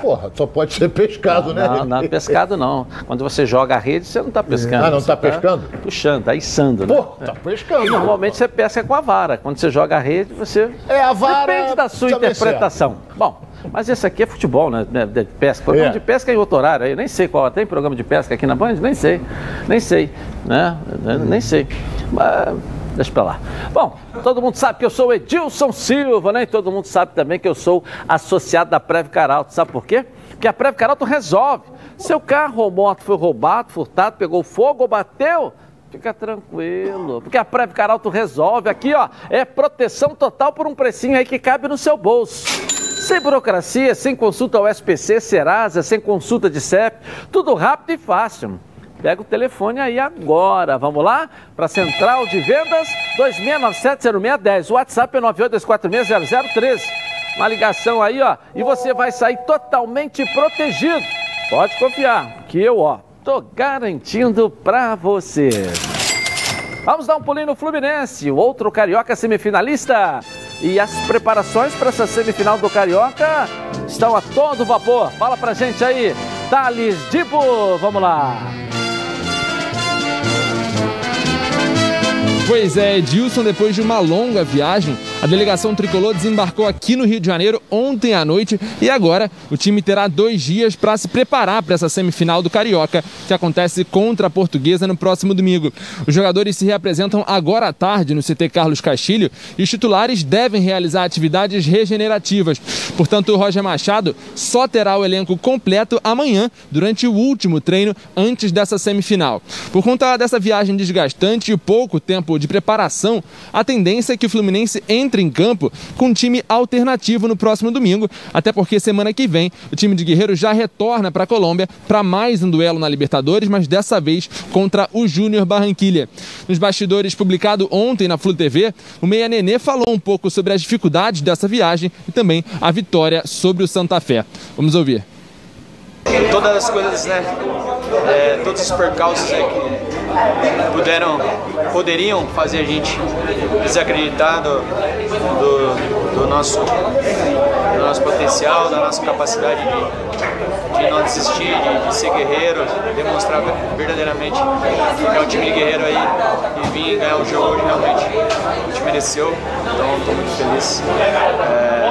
Porra, só pode ser pescado, não, né? Não, não é pescado não. Quando você joga a rede, você não está pescando. Ah, não está tá pescando? Puxando, tá içando, né? Pô, tá pescando. E normalmente você pesca com a vara. Quando você joga a rede, você. É, a vara Depende da sua interpretação. Bom, mas esse aqui é futebol, né? De de pesca. Programa É. de pesca é em outro horário aí. Nem sei qual. Tem programa de pesca aqui na Band? Nem sei. Nem sei. Né? Nem sei. Mas. Deixa pra lá. Bom, todo mundo sabe que eu sou o Edilson Silva, né? E todo mundo sabe também que eu sou associado da Preve Caralto. Sabe por quê? Porque a Preve Caralto resolve. Seu carro ou moto foi roubado, furtado, pegou fogo ou bateu, Fica tranquilo, porque a Preve Caralto resolve. Aqui, ó, é proteção total por um precinho aí que cabe no seu bolso. Sem burocracia, sem consulta ao SPC, Serasa, sem consulta de CEP, tudo rápido e fácil. Pega o telefone aí agora. Vamos lá? Para a Central de Vendas 26970610. O WhatsApp é 982460013. Uma ligação aí, ó, e você vai sair totalmente protegido. Pode confiar, que eu, ó, tô garantindo para você. Vamos dar um pulinho no Fluminense, o outro carioca semifinalista. E as preparações para essa semifinal do Carioca estão a todo vapor. Fala pra gente aí, Thales Dibo, vamos lá. Pois é, Edilson, depois de uma longa viagem, a delegação tricolor desembarcou aqui no Rio de Janeiro ontem à noite e agora o time terá dois dias para se preparar para essa semifinal do Carioca, que acontece contra a Portuguesa no próximo domingo. Os jogadores se reapresentam agora à tarde no CT Carlos Castilho e os titulares devem realizar atividades regenerativas. Portanto, o Roger Machado só terá o elenco completo amanhã, durante o último treino antes dessa semifinal. Por conta dessa viagem desgastante e pouco tempo de preparação, a tendência é que o Fluminense entre em campo com um time alternativo no próximo domingo, até porque semana que vem o time de Guerreiro já retorna para a Colômbia para mais um duelo na Libertadores, mas dessa vez contra o Júnior Barranquilha. Nos bastidores publicado ontem na Flu TV, o Meia Nenê falou um pouco sobre as dificuldades dessa viagem e também a vitória sobre o Santa Fé. Vamos ouvir. todas as coisas, né? é, todos os percalços né, que puderam, poderiam fazer a gente desacreditar do, do, do nosso, do nosso potencial, da nossa capacidade de, de não desistir, de, de ser guerreiro, demonstrar verdadeiramente que é um time de guerreiro aí e vir ganhar o jogo hoje realmente a gente mereceu. Então estou muito feliz. É,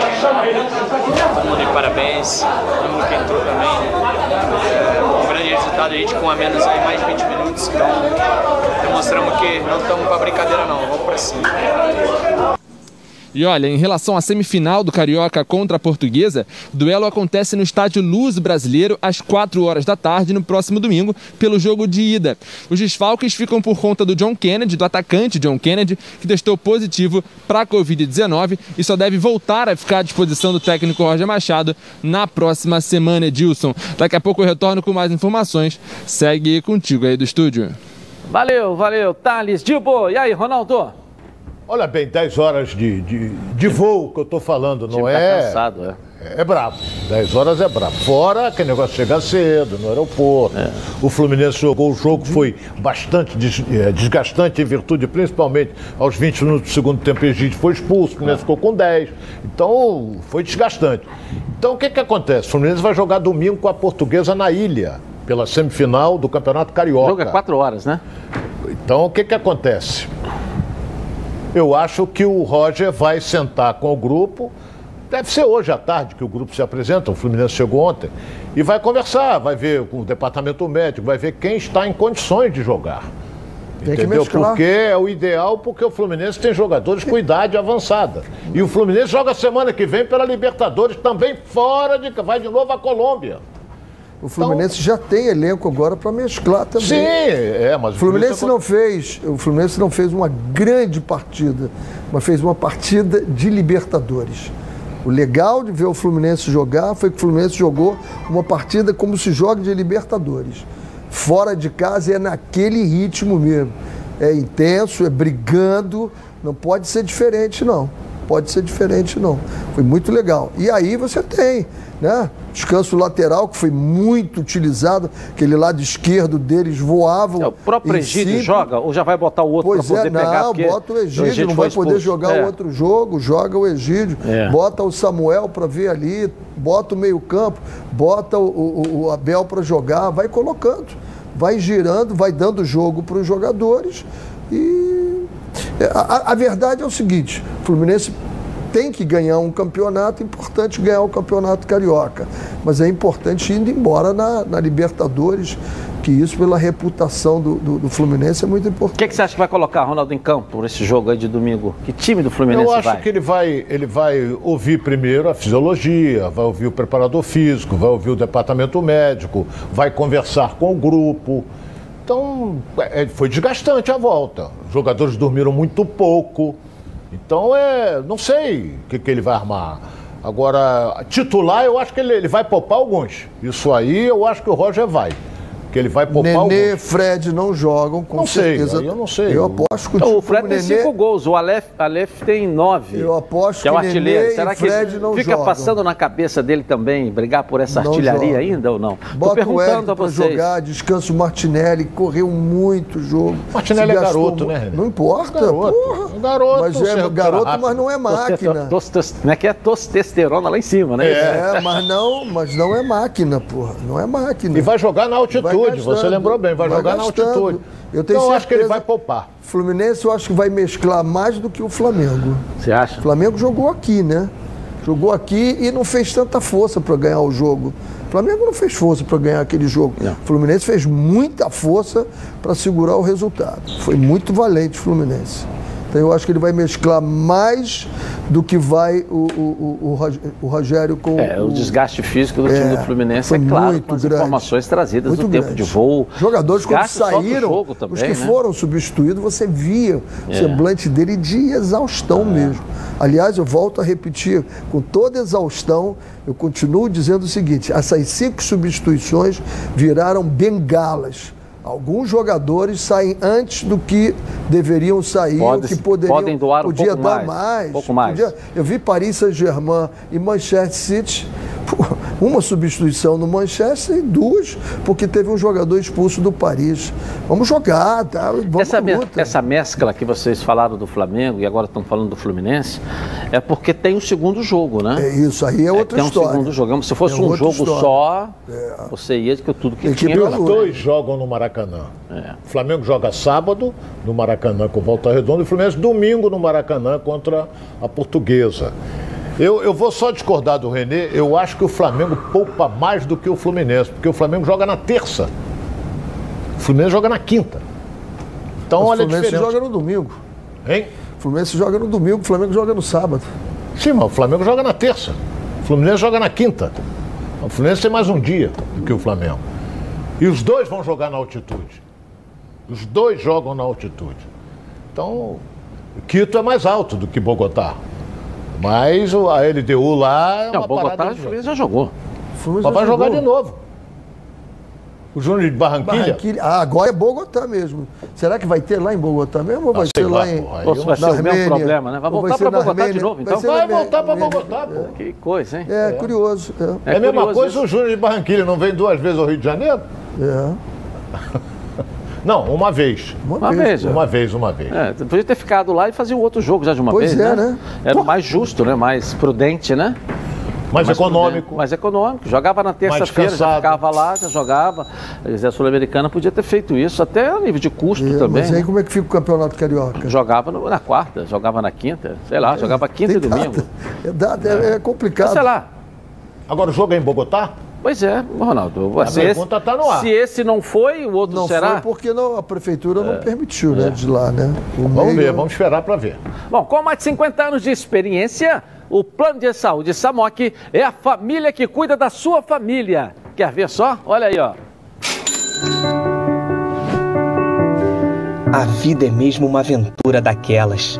todo mundo de parabéns, todo mundo que entrou também. É, um grande resultado, a gente com a menos aí mais de 20 minutos, então demonstramos que não estamos para brincadeira não, vamos para cima. E olha, em relação à semifinal do Carioca contra a Portuguesa, o duelo acontece no estádio Luz Brasileiro às 4 horas da tarde no próximo domingo, pelo jogo de ida. Os desfalques ficam por conta do John Kennedy, do atacante John Kennedy, que testou positivo para a Covid-19 e só deve voltar a ficar à disposição do técnico Roger Machado na próxima semana, Edilson. Daqui a pouco eu retorno com mais informações. Segue contigo aí do estúdio. Valeu, valeu, Thales Dilbo. E aí, Ronaldo? Olha bem, 10 horas de, de, de voo que eu tô falando, não Tá é? cansado, é. É brabo. 10 horas é brabo. Fora aquele negócio de chegar cedo no aeroporto. É. O Fluminense jogou o jogo, foi bastante des- eh, desgastante em virtude, principalmente aos 20 minutos do segundo tempo, o Egídio foi expulso, o Fluminense ficou com 10. Então, foi desgastante. Então, o que que acontece? O Fluminense vai jogar domingo com a Portuguesa na ilha, pela semifinal do Campeonato O Carioca. jogo é 4 horas, né? Então, o que que acontece? Eu acho que o Roger vai sentar com o grupo, deve ser hoje à tarde que o grupo se apresenta, o Fluminense chegou ontem, e vai conversar, vai ver com o departamento médico, vai ver quem está em condições de jogar. Tem Entendeu? Porque é o ideal, porque o Fluminense tem jogadores com idade avançada. E o Fluminense joga semana que vem pela Libertadores, também fora de. vai de novo à Colômbia. O Fluminense já tem elenco agora para mesclar também. Sim, é, mas O Fluminense não fez, o Fluminense não fez uma grande partida, mas fez uma partida de Libertadores. O legal de ver o Fluminense jogar foi que o Fluminense jogou uma partida como se joga de Libertadores. Fora de casa é naquele ritmo mesmo. É intenso, é brigando, não pode ser diferente não. Pode ser diferente, não. Foi muito legal. E aí você tem, né? Descanso lateral, que foi muito utilizado, aquele lado esquerdo deles voavam. É, o próprio Egídio joga ou já vai botar o outro Pois para é, poder pegar? não, porque bota o Egídio, não vai foi poder expulso. jogar É. o outro jogo, joga o Egídio, É. bota o Samuel para ver ali, bota o meio-campo, bota o, o- o Abel para jogar, vai colocando, vai girando, vai dando jogo para os jogadores e é, a, a- a verdade é o seguinte: o Fluminense tem que ganhar um campeonato, é importante ganhar o campeonato carioca, mas é importante indo embora na, na Libertadores, que isso pela reputação do, do- do Fluminense é muito importante. O que, que você acha que vai colocar, Ronaldo, em campo por esse jogo aí de domingo? Que time do Fluminense Eu acho vai? que ele vai, ele vai ouvir primeiro a fisiologia, vai ouvir o preparador físico, vai ouvir o departamento médico, vai conversar com o grupo. Então, é, foi desgastante a volta. Os jogadores dormiram muito pouco. Então, é, não sei o que, que ele vai armar. Agora, titular, eu acho que ele, ele vai poupar alguns. Isso aí, eu acho que o Roger vai. Que ele vai poupar Nenê, alguns. Fred não jogam, com Não sei, certeza. aí eu não sei. Eu aposto que o, Então, o time- Fred tem Nenê, cinco gols, o Aleph, Aleph tem nove. Eu aposto que é o Nenê artilheiro. e Será que Fred não fica jogam. passando na cabeça dele também brigar por essa Não artilharia jogam. ainda ou não? Tô Bota o perguntando Wellington a vocês. jogar, descansa o Martinelli, correu muito o jogo. Martinelli é garoto, né? Não importa. Garoto. porra. Garoto, Mas é garoto, rápido. mas não é máquina. Tos- tos- Como é que é? Testosterona lá em cima, né? É, mas não, mas não é máquina, porra. Não é máquina. E vai jogar na altitude, Vai você lembrou bem, vai, jogar na gastando. altitude. Eu tenho então eu acho que ele vai poupar. Fluminense eu acho que vai mesclar mais do que o Flamengo. Você acha? O Flamengo jogou aqui, né? Jogou aqui e não fez tanta força para ganhar o jogo. O Flamengo não fez força para ganhar aquele jogo. Não. O Fluminense fez muita força para segurar o resultado. Foi muito valente o Fluminense. Então eu acho que ele vai mesclar mais do que vai o, o, o, o Rog- o Rogério com É, o desgaste físico do É, time do Fluminense foi é claro, muito com as grande. informações trazidas Muito do tempo grande. de voo. Jogadores quando saíram, também, os que né? foram substituídos, você via o É. semblante dele de exaustão mesmo. Aliás, eu volto a repetir, com toda exaustão, eu continuo dizendo o seguinte: essas cinco substituições viraram bengalas. Alguns jogadores saem antes do que deveriam sair, Pode- o que poderiam, podem doar um podia pouco dar mais, mais. um pouco mais. podia- eu vi Paris Saint-Germain e Manchester City, pô, uma substituição no Manchester e duas, porque teve um jogador expulso do Paris. Vamos jogar, tá? Vamos Essa, me- essa mescla que vocês falaram do Flamengo e agora estão falando do Fluminense é porque tem o segundo jogo, né? É isso, aí é outra tem um história. segundo jogo. Se fosse É um jogo história. É. só, você ia que tudo que Equipe tinha. E os dois jogam no Maracanã. O Flamengo joga sábado no Maracanã com Volta Redonda e o Fluminense domingo no Maracanã contra a Portuguesa. Eu, eu vou só discordar do Renê, eu acho que o Flamengo poupa mais do que o Fluminense, porque o Flamengo joga na terça. O Fluminense joga na quinta. Então o olha a Fluminense joga no domingo. Hein? O Fluminense joga no domingo, o Flamengo joga no sábado. Sim, mas o Flamengo joga na terça. O Fluminense joga na quinta. O Fluminense tem mais um dia do que o Flamengo. E os dois vão jogar na altitude. Os dois jogam na altitude. Então, Quito é mais alto do que Bogotá. Mas o- a LDU lá é Não, uma Bogotá de já jogou. Mas vai já jogar jogou. de novo. O Júnior de Barranquilha. Barranquilha. Ah, agora é Bogotá mesmo. Será que vai ter lá em Bogotá mesmo ou vai Ah, sei ser lá, lá em. se vai ser o mesmo problema, né? Vai voltar ser pra na Bogotá de Armênia? novo, então? Vai Armênia. voltar pra Armênia. Bogotá, pô. Que coisa, hein? É, curioso. É. É, a mesma coisa isso. o Júnior de Barranquilha. Não vem duas vezes ao Rio de Janeiro? é. Não, uma vez. Uma vez. Uma vez, uma vez. É, podia ter ficado lá e fazer um outro jogo já de uma Pois vez, é, né? né? Era o mais justo, né? Mais prudente, né? Mais, Mais econômico. prudente, Mais econômico. Jogava na terça-feira, já ficava lá, já jogava. A Sul-Americana podia ter feito isso, até a nível de custo É, também. Mas aí né? como é que fica o campeonato carioca? Jogava no- na quarta, jogava na quinta, sei lá, jogava quinta e domingo. data. É, é, é complicado. Sei lá. Agora o jogo é em Bogotá? Pois é, Ronaldo. A Se pergunta esse, tá no ar. se esse não foi, o outro Não será? foi porque não- a prefeitura não permitiu, né? De lá, né? O Vamos meio- ver, vamos esperar para ver. Bom, com mais de 50 anos de experiência, o Plano de Saúde Samok é a família que cuida da sua família. Quer ver só? Olha aí, ó. A vida é mesmo uma aventura daquelas.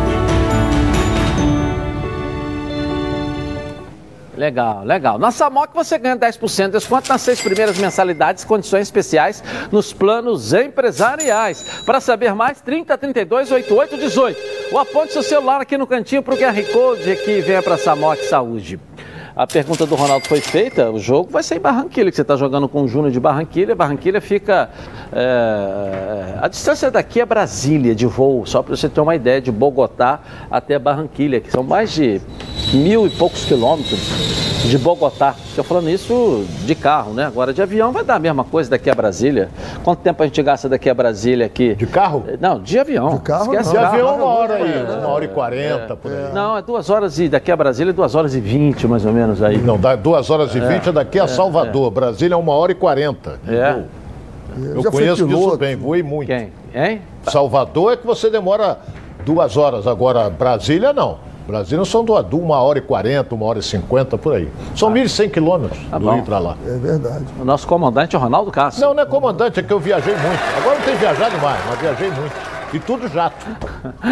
Legal, legal. Na Samok você ganha 10% de desconto nas seis primeiras mensalidades, condições especiais nos planos empresariais. Para saber mais, 30 32 88 18. Ou aponte seu celular aqui no cantinho para o QR Code que venha para a Samok Saúde. A pergunta do Ronaldo foi feita, o jogo vai ser em Barranquilha, que você está jogando com o Júnior de Barranquilha. Barranquilha fica. É, a distância daqui é Brasília de voo, só para você ter uma ideia, de Bogotá até Barranquilha, que são mais de mil e poucos quilômetros de Bogotá. Estou falando isso de carro, né? Agora de avião vai dar a mesma coisa daqui a Brasília. Quanto tempo a gente gasta daqui a Brasília aqui? De carro? Não, de avião. De carro? Esquece de carro. avião uma hora aí, uma hora e quarenta, por aí. Não, é duas horas e daqui a Brasília é duas horas e vinte, mais ou menos aí. Não, dá duas horas e vinte é, daqui a Salvador. Brasília é uma hora e quarenta. É. Eu conheço isso bem, voei muito. Quem? Hein? Salvador é que você demora duas horas, agora Brasília não. Brasília são do uma hora e quarenta, uma hora e cinquenta, por aí. São ah. 1.100 quilômetros tá do Rio para lá. É verdade. O nosso comandante é o Ronaldo Castro. Não, não é comandante, é que eu viajei muito. Agora não tenho viajado mais, mas viajei muito. E tudo jato.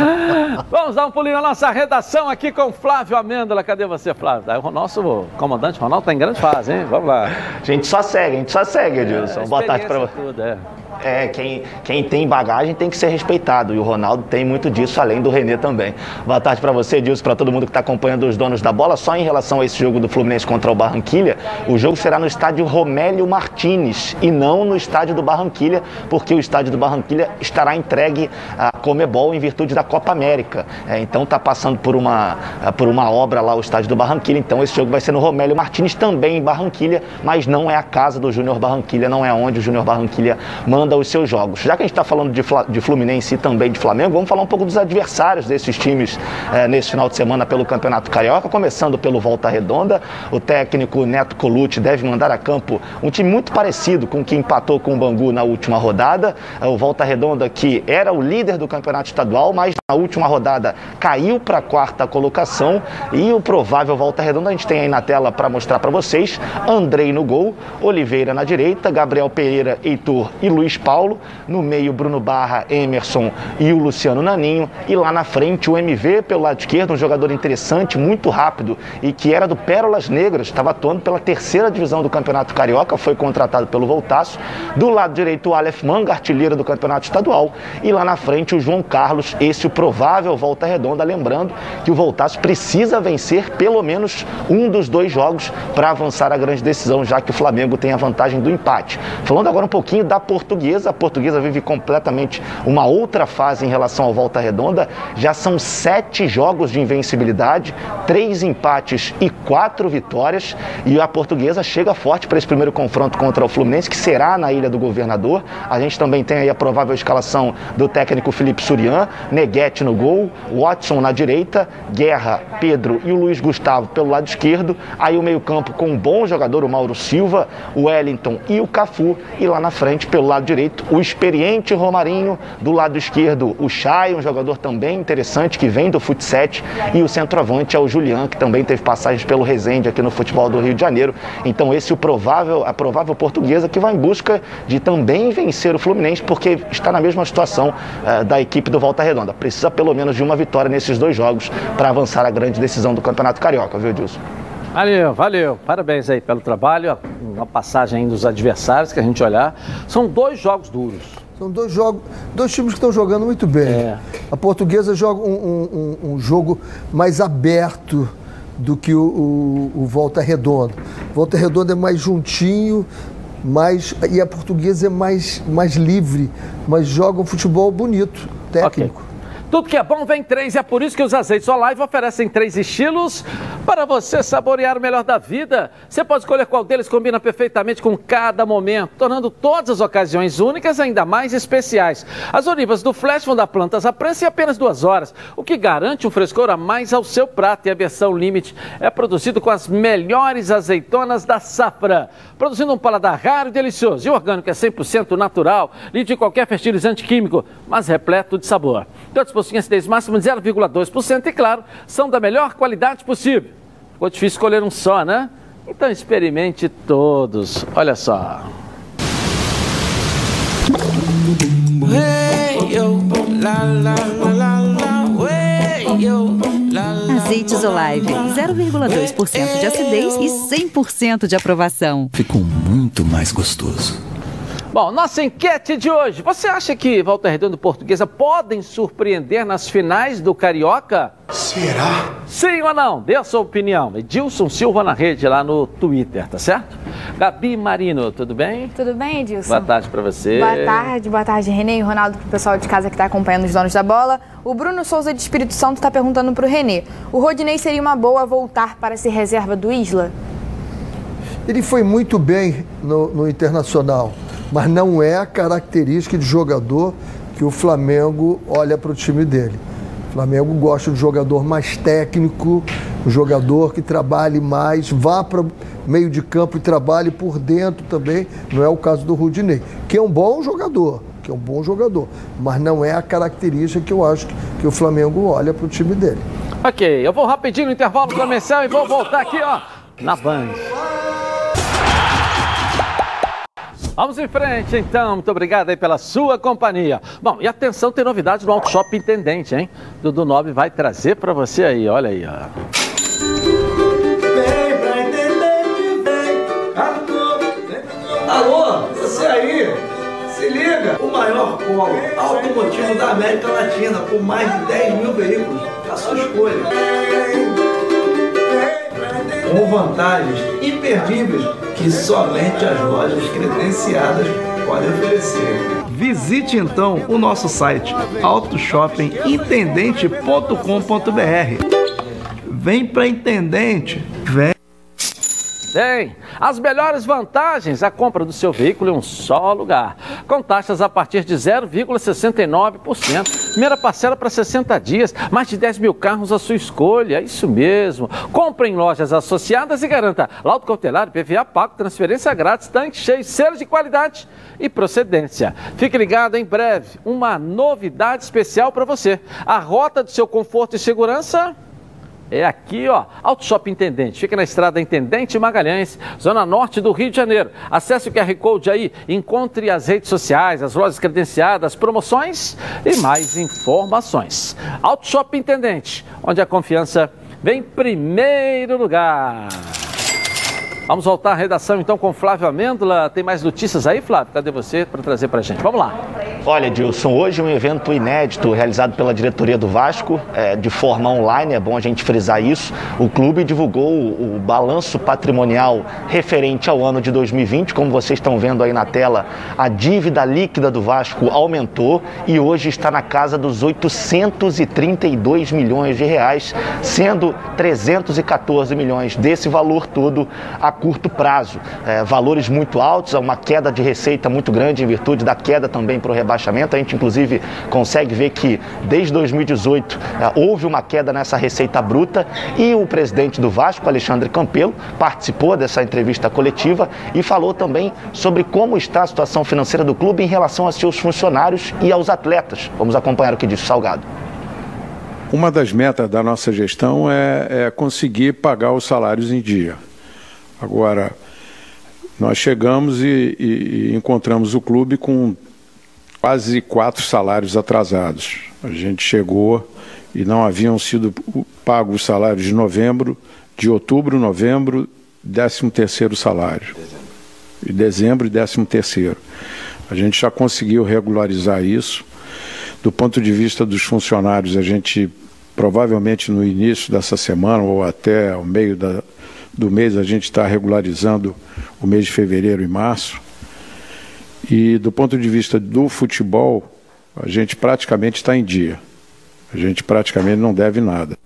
Vamos dar um pulinho na nossa redação aqui com Flávio Amêndola. Cadê você, Flávio? O nosso comandante Ronaldo está em grande fase, hein? Vamos lá. A gente só segue, a gente só segue, Edilson. É, Boa tarde para você. É é, quem, quem tem bagagem tem que ser respeitado. E o Ronaldo tem muito disso, além do Renê também. Boa tarde para você, Dilson, para todo mundo que está acompanhando os donos da bola. Só em relação a esse jogo do Fluminense contra o Barranquilha, o jogo será no estádio Romélio Martins e não no estádio do Barranquilha, porque o estádio do Barranquilha estará entregue a Comebol em virtude da Copa América. É, então está passando por uma, por uma obra lá o estádio do Barranquilha. Então esse jogo vai ser no Romélio Martins, também em Barranquilha, mas não é a casa do Júnior Barranquilha, não é onde o Júnior Barranquilha manda os seus jogos. Já que a gente está falando de, de Fluminense e também de Flamengo, vamos falar um pouco dos adversários desses times é, nesse final de semana pelo Campeonato Carioca, começando pelo Volta Redonda. O técnico Neto Colucci deve mandar a campo um time muito parecido com o que empatou com o Bangu na última rodada. É, o Volta Redonda, que era o líder do campeonato estadual, mas na última rodada caiu para a quarta colocação. E o provável Volta Redonda a gente tem aí na tela para mostrar para vocês: Andrei no gol, Oliveira na direita, Gabriel Pereira, Heitor e Luiz Paulo. No meio, Bruno Barra, Emerson e o Luciano Naninho. E lá na frente, o MV pelo lado esquerdo, um jogador interessante, muito rápido e que era do Pérolas Negras, estava atuando pela terceira divisão do Campeonato Carioca, foi contratado pelo Voltaço. Do lado direito, o Aleph Manga, artilheiro do Campeonato Estadual. E lá na frente, o João Carlos, esse o provável Volta Redonda. Lembrando que o Voltaço precisa vencer pelo menos um dos dois jogos para avançar a grande decisão, já que o Flamengo tem a vantagem do empate. Falando agora um pouquinho da portuguesa. A portuguesa vive completamente uma outra fase em relação ao Volta Redonda. Já são sete jogos de invencibilidade, três empates e quatro vitórias. E a portuguesa chega forte para esse primeiro confronto contra o Fluminense, que será na Ilha do Governador. A gente também tem aí a provável escalação do técnico Felipe Surian, Neguete no gol, Watson na direita, Guerra, Pedro e o Luiz Gustavo pelo lado esquerdo. Aí o meio-campo com um bom jogador, o Mauro Silva, o Wellington e o Cafu. E lá na frente, pelo lado direito, direito, o experiente Romarinho, do lado esquerdo o Chay, um jogador também interessante que vem do futsal, e o centroavante é o Julian, que também teve passagens pelo Resende aqui no futebol do Rio de Janeiro. Então esse é o provável, a provável portuguesa que vai em busca de também vencer o Fluminense, porque está na mesma situação uh, da equipe do Volta Redonda. Precisa pelo menos de uma vitória nesses dois jogos para avançar a grande decisão do Campeonato Carioca, viu, Dilson? Valeu, valeu. Parabéns aí pelo trabalho. Uma passagem dos adversários que a gente olhar. São dois jogos duros. São dois jogos, dois times que estão jogando muito bem. É. A portuguesa joga um, um, um, jogo mais aberto do que o, o, o Volta Redonda. Volta Redonda é mais juntinho, mais, e a portuguesa é mais, mais livre, mas joga um futebol bonito, técnico. Okay. Tudo que é bom vem três, e é por isso que os azeites Olive oferecem três estilos para você saborear o melhor da vida. Você pode escolher qual deles combina perfeitamente com cada momento, tornando todas as ocasiões únicas ainda mais especiais. As olivas do Flash vão dar plantas à prensa em apenas duas horas, o que garante um frescor a mais ao seu prato. E a versão Limite é produzido com as melhores azeitonas da safra, produzindo um paladar raro e delicioso. E o orgânico é 100% natural, livre de qualquer fertilizante químico, mas repleto de sabor. Todos possuem acidez máxima de 0,2% e, claro, são da melhor qualidade possível. Ficou difícil escolher um só, né? Então experimente todos. Olha só. Azeites Olive, 0,2% de acidez e 100% de aprovação. Ficou muito mais gostoso. Bom, nossa enquete de hoje. Você acha que Volta Redonda e Portuguesa podem surpreender nas finais do Carioca? Será? Sim ou não? Dê a sua opinião. Edilson Silva na rede lá no Twitter, tá certo? Gabi Marino, tudo bem? Tudo bem, Edilson? Boa tarde para você. Boa tarde, boa tarde, Renê e Ronaldo, pro pessoal de casa que está acompanhando os donos da bola. O Bruno Souza de Espírito Santo está perguntando pro Renê: o Rodinei seria uma boa voltar para ser reserva do Isla? Ele foi muito bem no, no Internacional, mas não é a característica de jogador que o Flamengo olha para o time dele. O Flamengo gosta de jogador mais técnico, um jogador que trabalhe mais, vá para meio de campo e trabalhe por dentro também. Não é o caso do Rudinei, que é um bom jogador, que é um bom jogador, mas não é a característica que eu acho que, o Flamengo olha para o time dele. Ok, eu vou rapidinho no intervalo comercial e vou voltar aqui, ó, na Band. Vamos em frente, então. Muito obrigado aí pela sua companhia. Bom, e atenção, tem novidade no Auto Shop Intendente, hein? Dudu Nobre vai trazer para você aí, olha aí, ó. Alô, você aí? Se liga! O maior polo automotivo da América Latina, com mais de 10 mil veículos, a sua escolha. Com vantagens imperdíveis que somente as lojas credenciadas podem oferecer. Visite então o nosso site autoshoppingintendente.com.br. Vem pra Intendente, vem. Tem as melhores vantagens, a compra do seu veículo em um só lugar. Com taxas a partir de 0,69%. Primeira parcela para 60 dias, mais de 10 mil carros à sua escolha. Isso mesmo. Compre em lojas associadas e garanta laudo cautelar, PVA pago, transferência grátis, tanque cheio, selo de qualidade e procedência. Fique ligado em breve, uma novidade especial para você. A rota do seu conforto e segurança é aqui, ó, Auto Shop Intendente. Fica na estrada Intendente Magalhães, zona norte do Rio de Janeiro. Acesse o QR Code aí, encontre as redes sociais, as lojas credenciadas, promoções e mais informações. Auto Shop Intendente, onde a confiança vem em primeiro lugar. Vamos voltar à redação então com Flávio Amêndola. Tem mais notícias aí, Flávio? Cadê você para trazer para gente? Vamos lá. Olha, Dilson, hoje um evento inédito realizado pela diretoria do Vasco, é, de forma online, é bom a gente frisar isso. O clube divulgou o, o balanço patrimonial referente ao ano de 2020. Como vocês estão vendo aí na tela, a dívida líquida do Vasco aumentou e hoje está na casa dos 832 milhões de reais, sendo 314 milhões desse valor todo a curto prazo. É, valores muito altos, uma queda de receita muito grande em virtude da queda também para o rebaixamento. A gente, inclusive, consegue ver que desde 2018 é, houve uma queda nessa receita bruta e o presidente do Vasco, Alexandre Campelo, participou dessa entrevista coletiva e falou também sobre como está a situação financeira do clube em relação a seus funcionários e aos atletas. Vamos acompanhar o que disse Salgado. Uma das metas da nossa gestão é, é conseguir pagar os salários em dia. Agora, nós chegamos e, e, e, encontramos o clube com quase quatro salários atrasados. A gente chegou e não haviam sido pagos os salários de novembro, de outubro, novembro, décimo terceiro salário. E dezembro e décimo terceiro. A gente já conseguiu regularizar isso. Do ponto de vista dos funcionários, a gente provavelmente no início dessa semana ou até o meio da, do mês a gente está regularizando o mês de fevereiro e março. E do ponto de vista do futebol, a gente praticamente está em dia. A gente praticamente não deve nada.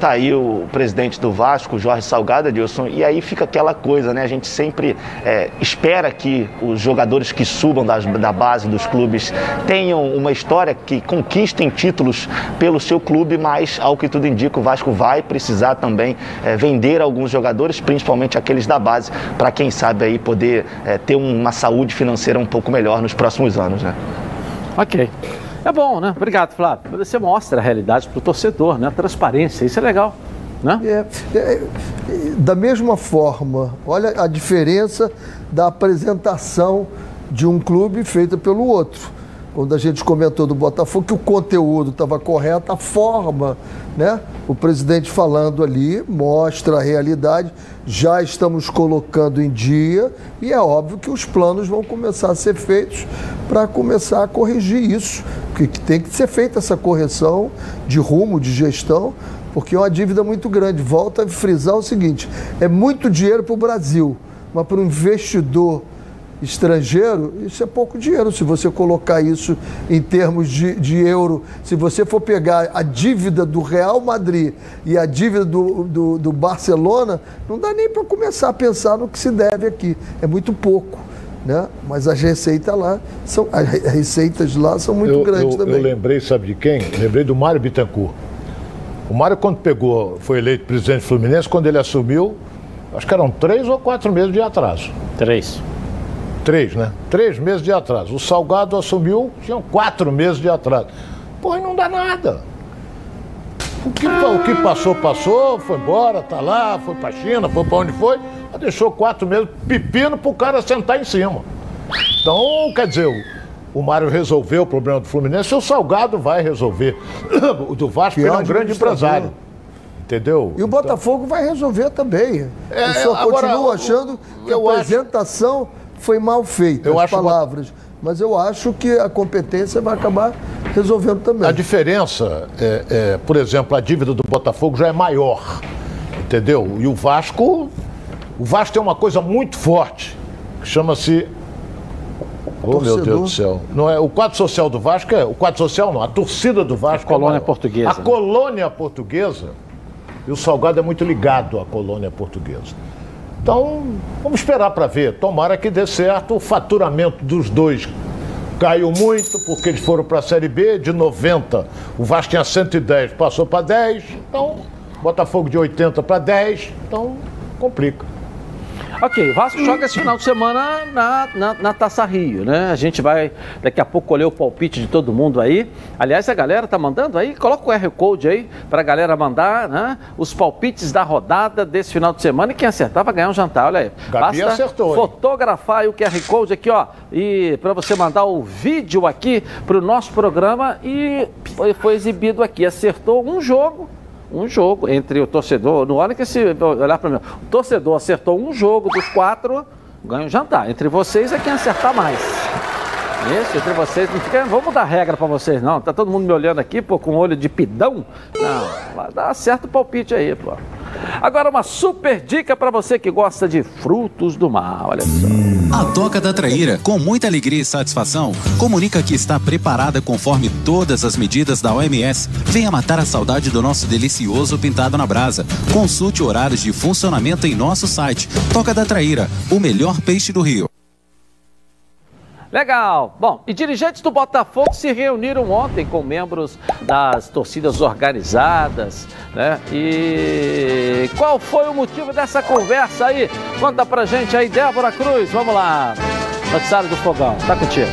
Tá aí o presidente do Vasco, Jorge Salgado, Edilson, e aí fica aquela coisa, né? A gente sempre é, espera que os jogadores que subam das, da base dos clubes tenham uma história que conquistem títulos pelo seu clube, mas ao que tudo indica, o Vasco vai precisar também é, vender alguns jogadores, principalmente aqueles da base, para quem sabe aí poder é, ter uma saúde financeira um pouco melhor nos próximos anos, né? Ok. É bom, né? Obrigado, Flávio. Você mostra a realidade para o torcedor, né? A transparência, isso é legal. Né? É, é, da mesma forma, olha a diferença da apresentação de um clube feita pelo outro. Quando a gente comentou do Botafogo que o conteúdo estava correto, a forma, né? O presidente falando ali mostra a realidade. Já estamos colocando em dia e é óbvio que os planos vão começar a ser feitos para começar a corrigir isso, porque tem que ser feita essa correção de rumo, de gestão, porque é uma dívida muito grande. Volta a frisar o seguinte: é muito dinheiro para o Brasil, mas para o investidor estrangeiro, isso é pouco dinheiro. Se você colocar isso em termos de, de euro, se você for pegar a dívida do Real Madrid e a dívida do, do, do Barcelona, não dá nem para começar a pensar no que se deve aqui. É muito pouco. Né? Mas as receitas lá são as receitas lá são muito eu, grandes eu, também. Eu lembrei, sabe de quem? Lembrei do Mário Bittencourt. O Mário, quando pegou, foi eleito presidente fluminense, quando ele assumiu, acho que eram três ou quatro meses de atraso. Três. Três, né? Três meses de atraso. O Salgado assumiu, tinham quatro meses de atraso. Pô, e não dá nada. O que, o que passou, passou, foi embora, tá lá, foi pra China, foi pra onde foi, mas deixou quatro meses pepino pro cara sentar em cima. Então, quer dizer, o, o Mário resolveu o problema do Fluminense e o Salgado vai resolver. O do Vasco é um grande empresário. Entendeu? E o Botafogo vai resolver também. É, eu só agora, continuo achando que a eu acho- apresentação foi mal feita, Eu as acho- palavras. Mas eu acho que a competência vai acabar resolvendo também. A diferença, é, é, por exemplo, a dívida do Botafogo já é maior, entendeu? E o Vasco, o Vasco tem uma coisa muito forte, que chama-se... Oh, meu. Deus do céu. Não é, o quadro social do Vasco é... O quadro social não, a torcida do Vasco A colônia é portuguesa. A colônia portuguesa, e o Salgado é muito ligado à colônia portuguesa. Então, vamos esperar para ver. Tomara que dê certo. O faturamento dos dois caiu muito, porque eles foram para a Série B de 90. O Vasco tinha 110, passou para 10. Então, Botafogo de 80 para 10. Então, complica. Ok, o Vasco joga esse final de semana na, na, na Taça Rio, né? A gente vai daqui a pouco colher o palpite de todo mundo aí. Aliás, a galera tá mandando aí, coloca o QR Code aí pra galera mandar, né? Os palpites da rodada desse final de semana e quem acertar vai ganhar um jantar, olha aí. Gabi Basta acertou, fotografar o QR Code aqui, ó, e para você mandar o vídeo aqui pro nosso programa e foi, foi exibido aqui. Acertou um jogo um jogo entre o torcedor. Não olha que se olhar para mim. O torcedor acertou um jogo dos quatro, ganha um jantar. Entre vocês é quem acertar mais. Isso, entre vocês. Não fica, vamos mudar a regra para vocês, não. Tá todo mundo me olhando aqui, pô, com olho de pidão. Não, dar certo o palpite aí, pô. Agora uma super dica para você que gosta de frutos do mar. Olha só. A Toca da Traíra, com muita alegria e satisfação, comunica que está preparada conforme todas as medidas da OMS. Venha matar a saudade do nosso delicioso pintado na brasa. Consulte horários de funcionamento em nosso site. Toca da Traíra, o melhor peixe do Rio. Legal. Bom, e dirigentes do Botafogo se reuniram ontem com membros das torcidas organizadas, né? E qual foi o motivo dessa conversa aí? Conta pra gente aí, Débora Cruz. Vamos lá. Noticiário do Fogão, tá contigo.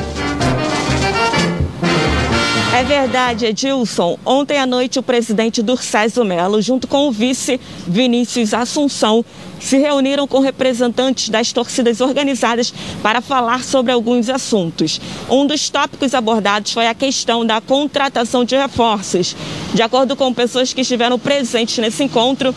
É verdade, Edilson. Ontem à noite, o presidente Durcésio Melo, junto com o vice Vinícius Assunção, se reuniram com representantes das torcidas organizadas para falar sobre alguns assuntos. Um dos tópicos abordados foi a questão da contratação de reforços. De acordo com pessoas que estiveram presentes nesse encontro,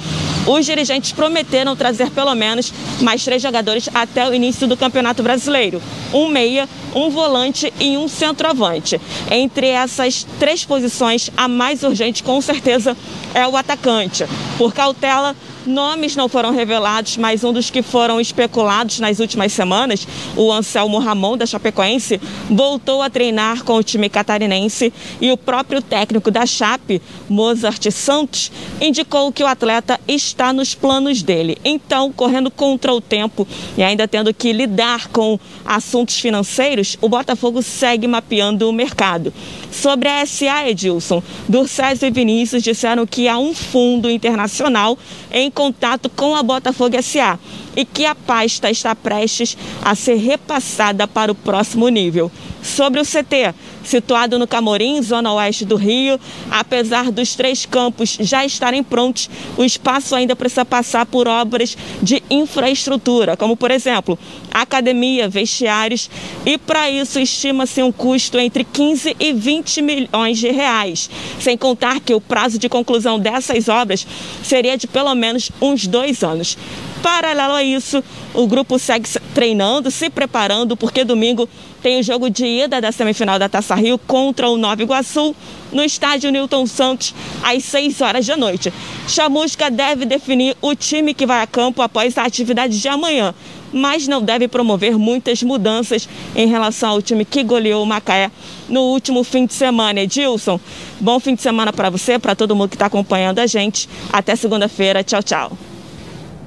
os dirigentes prometeram trazer pelo menos mais três jogadores até o início do Campeonato Brasileiro: um meia, um volante e um centroavante. Entre essas três posições, a mais urgente, com certeza, é o atacante. Por cautela, Nomes não foram revelados, mas um dos que foram especulados nas últimas semanas, o Anselmo Ramon, da Chapecoense, voltou a treinar com o time catarinense e o próprio técnico da Chape, Mozart Santos, indicou que o atleta está nos planos dele. Então, correndo contra o tempo e ainda tendo que lidar com assuntos financeiros, o Botafogo segue mapeando o mercado. Sobre a SA, Edilson, Durcésio e Vinícius disseram que há um fundo internacional em contato com a Botafogo SA e que a pasta está prestes a ser repassada para o próximo nível. Sobre o CT, situado no Camorim, zona oeste do Rio, apesar dos três campos já estarem prontos, o espaço ainda precisa passar por obras de infraestrutura, como por exemplo, academia, vestiários, e para isso estima-se um custo entre 15 e 20 milhões de reais, sem contar que o prazo de conclusão dessas obras seria de pelo menos uns dois anos. Paralelo a isso, o grupo segue treinando, se preparando, porque domingo tem o jogo de ida da semifinal da Taça Rio contra o Nova Iguaçu, no estádio Newton Santos, às 6 horas da noite. Chamusca deve definir o time que vai a campo após a atividade de amanhã, mas não deve promover muitas mudanças em relação ao time que goleou o Macaé no último fim de semana. Edilson, bom fim de semana para você, para todo mundo que está acompanhando a gente. Até segunda-feira. Tchau, tchau.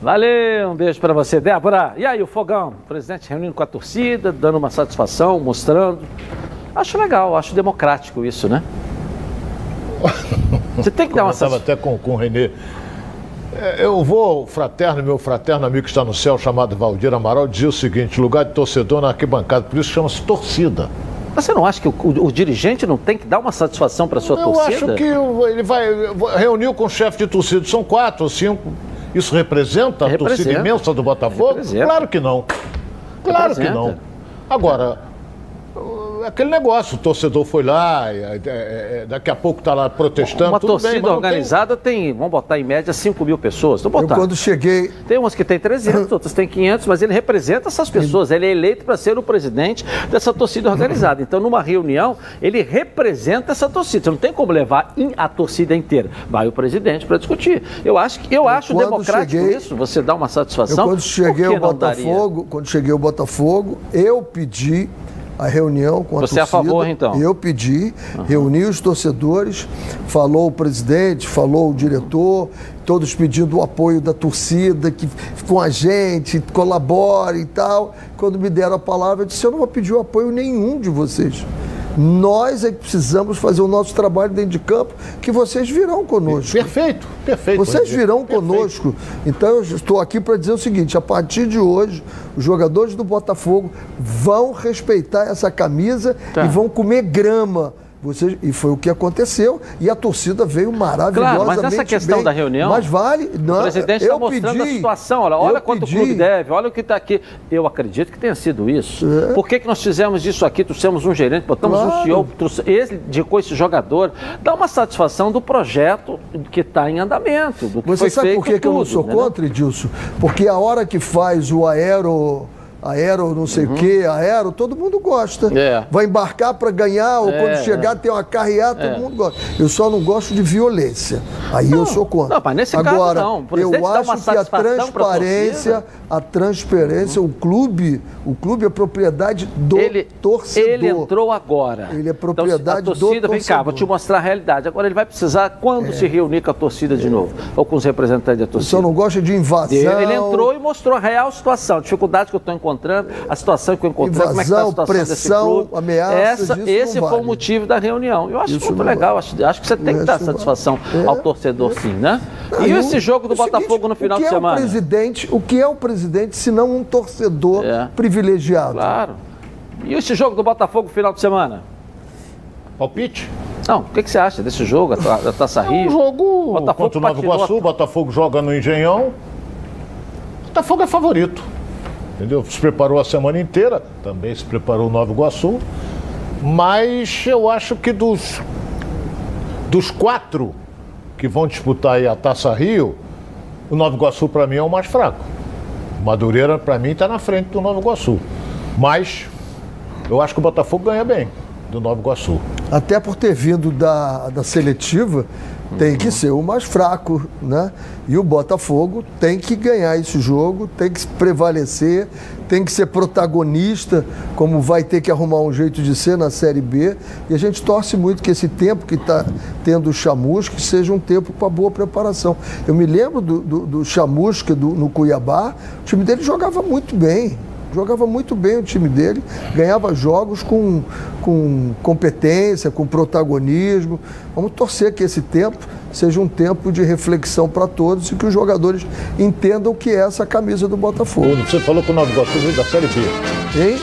Valeu, um beijo para você, Débora. E aí, o Fogão? O presidente reunindo com a torcida, dando uma satisfação, mostrando. Acho legal, acho democrático isso, né? Você tem que dar uma satisfação. até com, com o Renê. É, eu vou, fraterno, meu fraterno amigo que está no céu, chamado Valdir Amaral, dizia o seguinte: lugar de torcedor na arquibancada, por isso chama-se torcida. Mas você não acha que o, o, o, dirigente não tem que dar uma satisfação para sua eu torcida? Eu acho que ele vai. Reuniu com o chefe de torcida, são quatro ou cinco isso representa, representa. a torcida imensa do Botafogo? Representa. Claro que não. Claro representa. que não. Agora, aquele negócio, o torcedor foi lá, é, é, é, daqui a pouco está lá protestando. Uma torcida bem, organizada tem... tem... vamos botar em média 5 mil pessoas. Vamos botar. Eu quando cheguei. Tem umas que tem 300, outras tem 500, mas ele representa essas pessoas. Ele é eleito para ser o presidente dessa torcida organizada. Então, numa reunião, ele representa essa torcida. Você não tem como levar a torcida inteira. Vai o presidente para discutir. Eu acho que eu, eu acho democrático cheguei... isso. Você dá uma satisfação. Eu, quando cheguei ao Botafogo, quando cheguei ao Botafogo, eu pedi a reunião com a Você torcida. é a favor, então? Eu pedi, uhum. reuni os torcedores, falou o presidente, falou o diretor, todos pedindo o apoio da torcida, que com a gente, colabore e tal. Quando me deram a palavra, eu disse, eu não vou pedir o apoio nenhum de vocês. Nós é que precisamos fazer o nosso trabalho dentro de campo, que vocês virão conosco. Perfeito, perfeito. Vocês virão perfeito. conosco. Então eu estou aqui para dizer o seguinte: a partir de hoje, os jogadores do Botafogo vão respeitar essa camisa tá. e vão comer grama você, e foi o que aconteceu. E a torcida veio maravilhosamente Claro, mas nessa questão bem. da reunião. Mas vale. Não, o presidente está mostrando pedi, a situação. Olha, olha quanto pedi. o clube deve, olha o que está aqui. Eu acredito que tenha sido isso. É. Por que, que nós fizemos isso aqui? Trouxemos um gerente, botamos claro. um CEO, ele indicou esse jogador. Dá uma satisfação do projeto que está em andamento. Do que Você foi sabe feito, por que, tudo, que eu não sou né? contra, Edilson? Porque a hora que faz o aero aero não sei o uhum. quê, aero, todo mundo gosta. É. Vai embarcar para ganhar, ou é, quando chegar é. tem uma carreata, todo é. mundo gosta. Eu só não gosto de violência. Aí não, eu sou contra. Não, mas nesse Agora, caso não. eu acho que a transparência, a transparência, uhum. o clube, o clube é propriedade do ele, torcedor. Ele entrou agora. Ele é propriedade então, a torcida, do torcedor. Vem cá, vou te mostrar a realidade. Agora ele vai precisar quando é. se reunir com a torcida de novo, ou com os representantes da torcida. Eu só não gosto de invasão. Ele entrou e mostrou a real situação, a dificuldade que eu estou encontrando encontrando, a situação que eu encontrei, como é que está a situação pressão, desse clube. ameaça, Essa, esse foi vale. o motivo da reunião. Eu acho isso muito legal, acho, acho, que você tem que dar satisfação é, ao torcedor é. sim, né? E esse jogo do Botafogo seguinte, no final de semana? É o, presidente, o que é o presidente se não um torcedor é. privilegiado? Claro. E esse jogo do Botafogo no final de semana? Palpite? Não, o que, que, você acha desse jogo, da Taça Rio? É um jogo Botafogo contra o Nova Iguaçu, Botafogo joga no Engenhão. Botafogo é favorito entendeu? Se preparou a semana inteira, também se preparou o Nova Iguaçu, mas eu acho que dos, dos quatro que vão disputar a Taça Rio, o Nova Iguaçu para mim é o mais fraco. Madureira para mim está na frente do Nova Iguaçu, mas eu acho que o Botafogo ganha bem do Nova Iguaçu. Até por ter vindo da, da seletiva, tem que ser o mais fraco, né? E o Botafogo tem que ganhar esse jogo, tem que prevalecer, tem que ser protagonista, como vai ter que arrumar um jeito de ser na Série B. E a gente torce muito que esse tempo que está tendo o Chamusca seja um tempo para boa preparação. Eu me lembro do, do, do Chamusca do, no Cuiabá, o time dele jogava muito bem. Jogava muito bem o time dele, ganhava jogos com, com competência, com protagonismo. Vamos torcer que esse tempo seja um tempo de reflexão para todos e que os jogadores entendam o que é essa camisa do Botafogo. Você falou que o Nova Iguaçu veio da Série B. Hein?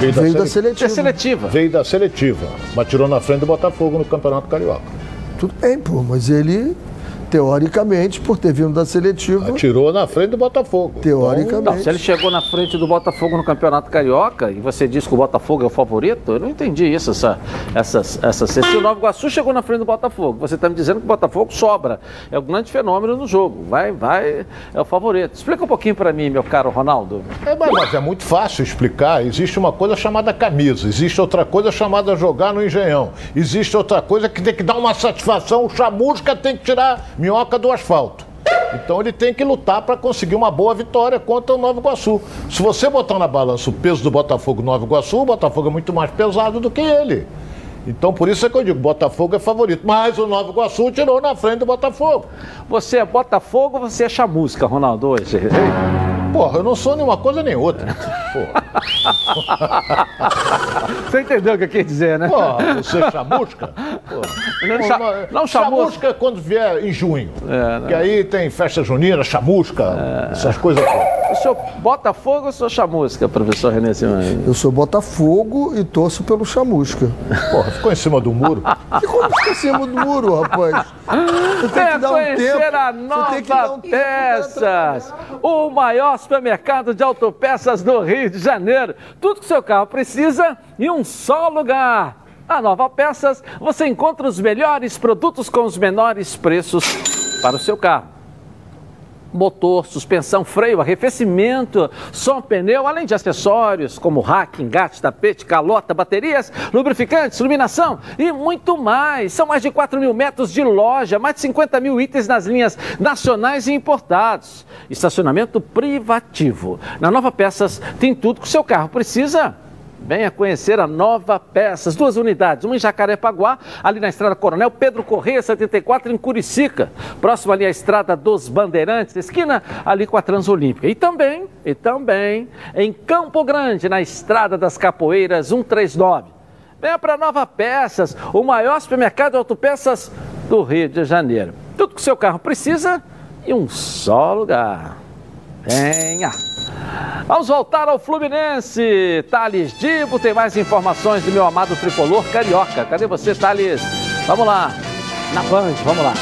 Veio da, Veio da seletiva. É seletiva. Veio da seletiva, mas tirou na frente do Botafogo no Campeonato Carioca. Tudo bem, pô, mas ele, teoricamente, por ter vindo da seletiva. Tirou na frente do Botafogo. Teoricamente. Não, se ele chegou na frente do Botafogo no Campeonato Carioca e você diz que o Botafogo é o favorito, eu não entendi isso, essa, essa, essa, se o Nova Iguaçu chegou na frente do Botafogo, você está me dizendo que o Botafogo sobra. É o grande fenômeno no jogo. Vai, vai, é o favorito. Explica um pouquinho para mim, meu caro Ronaldo. É, mas é muito fácil explicar. Existe uma coisa chamada camisa, existe outra coisa chamada jogar no engenhão, existe outra coisa que tem que dar uma satisfação. O chamusca tem que tirar minhoca do asfalto. Então ele tem que lutar para conseguir uma boa vitória contra o Nova Iguaçu. Se você botar na balança o peso do Botafogo Nova Iguaçu, o Botafogo é muito mais pesado do que ele. Então por isso é que eu digo, Botafogo é favorito. Mas o Nova Iguaçu tirou na frente do Botafogo. Você é Botafogo ou você é chamusca, Ronaldo, hoje? Porra, eu não sou nenhuma coisa nem outra. Você entendeu o que eu quis dizer, né? Pô, você é chamusca? Pô. Não, cha- não, não chamusca. chamusca é quando vier em junho. É, Que aí tem festa junina, chamusca, essas coisas. O senhor Botafogo ou o senhor chamusca, professor René Simões? Eu sou Botafogo e torço pelo Chamusca. Porra, ficou em cima do muro? Como fica em cima do muro, rapaz? Você tem que dar um conhecer tempo. a Você tem que dar Nova um Peças, o maior supermercado de autopeças do Rio de Janeiro. Tudo que seu carro precisa em um só lugar. A Nova Peças, você encontra os melhores produtos com os menores preços para o seu carro. Motor, suspensão, freio, arrefecimento, som, pneu, além de acessórios como rack, engate, tapete, calota, baterias, lubrificantes, iluminação e muito mais. São mais de 4 mil metros de loja, mais de 50 mil itens nas linhas nacionais e importados. Estacionamento privativo. Na Nova Peças tem tudo que o seu carro precisa. Venha conhecer a Nova Peças, duas unidades, uma em Jacarepaguá, ali na estrada Coronel Pedro Corrêa, 74, em Curicica, próximo ali à estrada dos Bandeirantes, esquina ali com a Transolímpica. E também, e também em Campo Grande, na estrada das Capoeiras, 139. Venha para Nova Peças, o maior supermercado de autopeças do Rio de Janeiro. Tudo que o seu carro precisa em um só lugar. Venha! Vamos voltar ao Fluminense. Thales Dibo tem mais informações do meu amado tricolor carioca. Cadê você, Thales? Vamos lá. Na Band, vamos lá.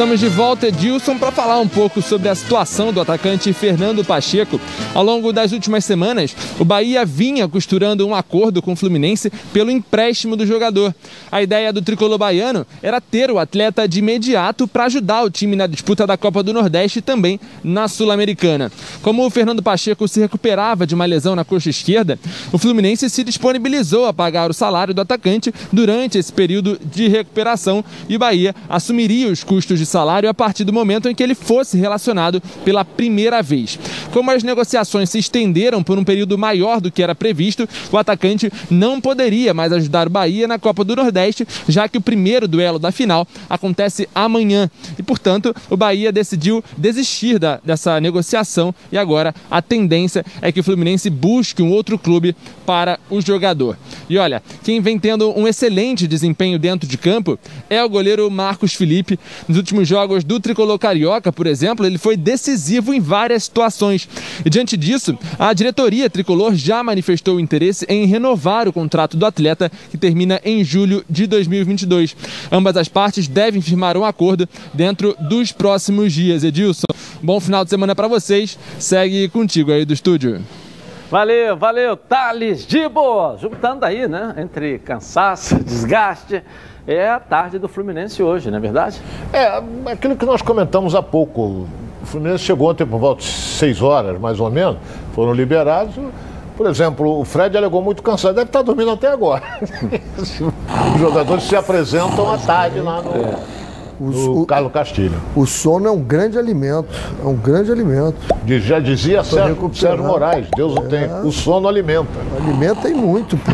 Estamos de volta, Edilson, para falar um pouco sobre a situação do atacante Fernando Pacheco. Ao longo das últimas semanas, o Bahia vinha costurando um acordo com o Fluminense pelo empréstimo do jogador. A ideia do tricolor baiano era ter o atleta de imediato para ajudar o time na disputa da Copa do Nordeste e também na Sul-Americana. Como o Fernando Pacheco se recuperava de uma lesão na coxa esquerda, o Fluminense se disponibilizou a pagar o salário do atacante durante esse período de recuperação e o Bahia assumiria os custos de salário a partir do momento em que ele fosse relacionado pela primeira vez. Como as negociações se estenderam por um período maior do que era previsto, o atacante não poderia mais ajudar o Bahia na Copa do Nordeste, já que o primeiro duelo da final acontece amanhã. E, portanto, o Bahia decidiu desistir da, dessa negociação e agora a tendência é que o Fluminense busque um outro clube para o jogador. E olha, quem vem tendo um excelente desempenho dentro de campo é o goleiro Marcos Felipe. Nos últimos jogos do Tricolor Carioca, por exemplo, ele foi decisivo em várias situações. E diante disso, a diretoria Tricolor já manifestou interesse em renovar o contrato do atleta, que termina em julho de 2022. Ambas as partes devem firmar um acordo dentro dos próximos dias. Edilson, bom final de semana para vocês. Segue contigo aí do estúdio. Valeu, valeu, Thales Dibo! Juntando aí, né? Entre cansaço, desgaste. É a tarde do Fluminense hoje, não é verdade? É, aquilo que nós comentamos há pouco. O Fluminense chegou ontem por volta de 6 horas, mais ou menos, foram liberados. Por exemplo, o Fred alegou muito cansado, deve estar dormindo até agora. Os jogadores se apresentam à tarde lá no, É. no Carlos Castilho. O sono é um grande alimento. É um grande alimento. Já dizia Sérgio. Sérgio Moraes, Deus o tem. O sono alimenta. Alimenta e muito. pô.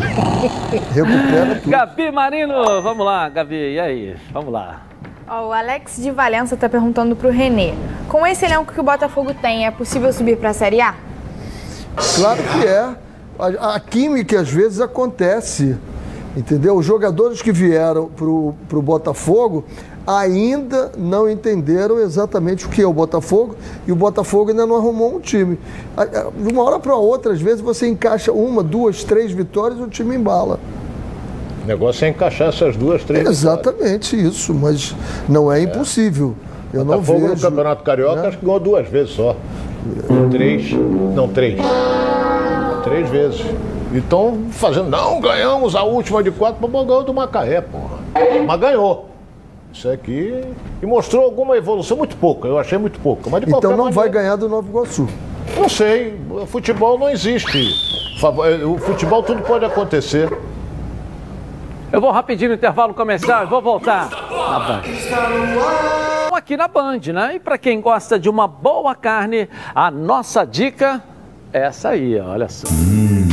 Recupera tudo. Gabi Marino, vamos lá, Gabi, e aí? Vamos lá. Ó, o Alex de Valença está perguntando para o Renê. Com esse elenco que o Botafogo tem, é possível subir para a Série A? Claro que é. A, a química às vezes acontece. Entendeu? Os jogadores que vieram para o Botafogo ainda não entenderam exatamente o que é o Botafogo e o Botafogo ainda não arrumou um time. De uma hora para outra, às vezes você encaixa uma, duas, três vitórias e o time embala. O negócio é encaixar essas duas, três. Exatamente isso, mas não é impossível. Eu não Botafogo vejo. no Campeonato Carioca acho que ganhou duas vezes só. Três. Não, três. Três vezes. E estão fazendo. Não, ganhamos a última de quatro, mas ganhou do Macaé, porra. Mas ganhou. Isso aqui. E mostrou alguma evolução, muito pouca, eu achei muito pouca. Mas de Então não vai maneira- ganhar do Nova Iguaçu. Não sei, futebol não existe. Eh, O futebol tudo pode acontecer. Eu vou rapidinho no intervalo comercial e vou voltar na Band. Aqui na Band, né? E para quem gosta de uma boa carne, a nossa dica é essa aí, olha só. Com um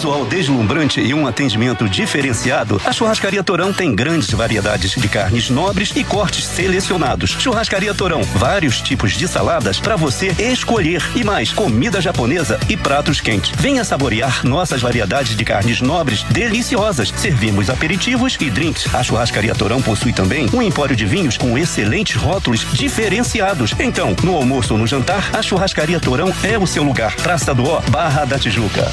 visual deslumbrante e um atendimento diferenciado, a Churrascaria Torão tem grandes variedades de carnes nobres e cortes selecionados. Churrascaria Torão, vários tipos de saladas para você escolher e mais comida japonesa e pratos quentes. Venha saborear nossas variedades de carnes nobres deliciosas. Servimos aperitivos e drinks. A Churrascaria Torão possui também um empório de vinhos com excelentes rótulos diferenciados. Então, no almoço ou no jantar, a Churrascaria Torão é o seu lugar. Praça do Ó, Barra da Tijuca.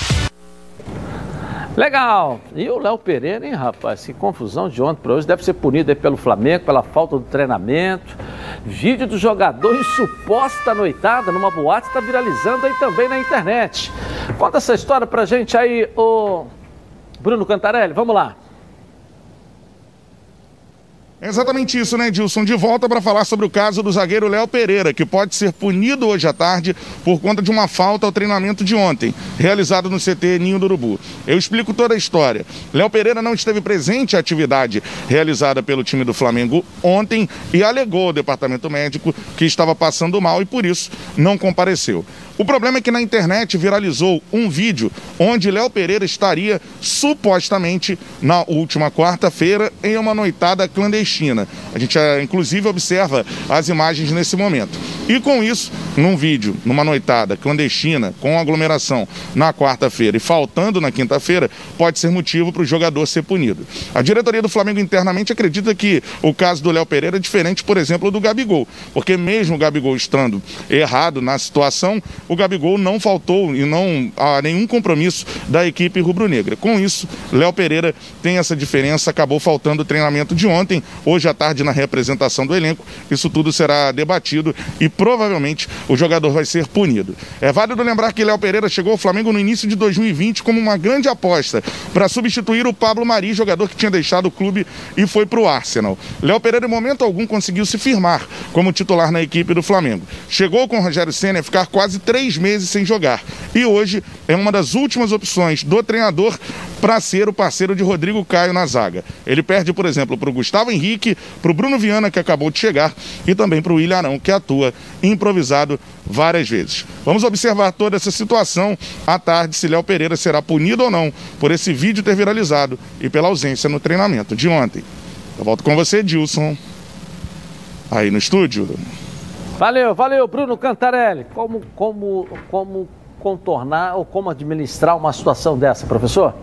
Legal. E o Léo Pereira, hein, rapaz? Que confusão de ontem para hoje. Deve ser punido aí pelo Flamengo, pela falta do treinamento. Vídeo do jogador em suposta noitada numa boate está viralizando aí também na internet. Conta essa história pra gente aí, ô Bruno Cantarelli. Vamos lá. É exatamente isso, né, Dilson? De volta para falar sobre o caso do zagueiro Léo Pereira, que pode ser punido hoje à tarde por conta de uma falta ao treinamento de ontem, realizado no CT Ninho do Urubu. Eu explico toda a história. Léo Pereira não esteve presente à atividade realizada pelo time do Flamengo ontem e alegou ao departamento médico que estava passando mal e por isso não compareceu. O problema é que na internet viralizou um vídeo onde Léo Pereira estaria supostamente na última quarta-feira em uma noitada clandestina. A gente eh, inclusive observa as imagens nesse momento. E com isso, num vídeo, numa noitada clandestina com aglomeração na quarta-feira e faltando na quinta-feira, pode ser motivo para o jogador ser punido. A diretoria do Flamengo internamente acredita que o caso do Léo Pereira é diferente, por exemplo, do Gabigol, porque mesmo o Gabigol estando errado na situação, o Gabigol não faltou e não há nenhum compromisso da equipe rubro-negra. Com isso, Léo Pereira tem essa diferença, acabou faltando o treinamento de ontem, hoje à tarde na representação do elenco. Isso tudo será debatido e provavelmente o jogador vai ser punido. É válido lembrar que Léo Pereira chegou ao Flamengo no início de 2020 como uma grande aposta para substituir o Pablo Mari, jogador que tinha deixado o clube e foi para o Arsenal. Léo Pereira, em momento algum, conseguiu se firmar como titular na equipe do Flamengo. Chegou com o Rogério Senna a ficar quase três meses sem jogar e hoje é uma das últimas opções do treinador para ser o parceiro de Rodrigo Caio na zaga. Ele perde, por exemplo, para o Gustavo Henrique, para o Bruno Viana, que acabou de chegar, e também para o William Arão, que atua improvisado várias vezes. Vamos observar toda essa situação à tarde, se Léo Pereira será punido ou não por esse vídeo ter viralizado e pela ausência no treinamento de ontem. Eu volto com você, Dilson, aí no estúdio. Valeu, valeu, Bruno Cantarelli. Como, como, como contornar ou como administrar uma situação dessa, professor?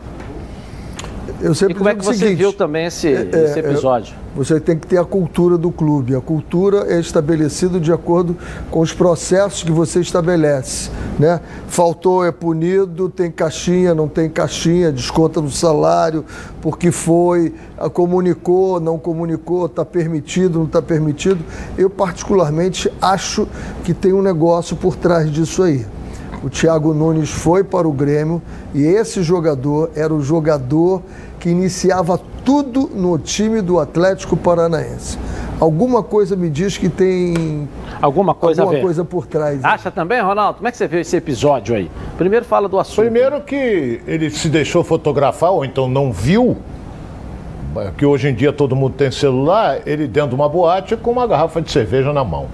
Eu sempre E como é que você seguinte, viu também esse, é, esse é, episódio? Você tem que ter a cultura do clube. A cultura é estabelecida de acordo com os processos que você estabelece. Né? Faltou, é punido, tem caixinha, não tem caixinha, desconta no salário, porque foi, a comunicou, não comunicou, está permitido, não está permitido. Eu, particularmente, acho que tem um negócio por trás disso aí. O Thiago Nunes foi para o Grêmio e esse jogador era o jogador que iniciava tudo no time do Atlético Paranaense. alguma coisa me diz que tem alguma coisa, alguma a ver. coisa por trás. Acha também, Ronaldo? Como é que você viu esse episódio aí? Primeiro fala do assunto. Primeiro que ele se deixou fotografar, ou então não viu, que hoje em dia todo mundo tem celular, ele dentro de uma boate com uma garrafa de cerveja na mão.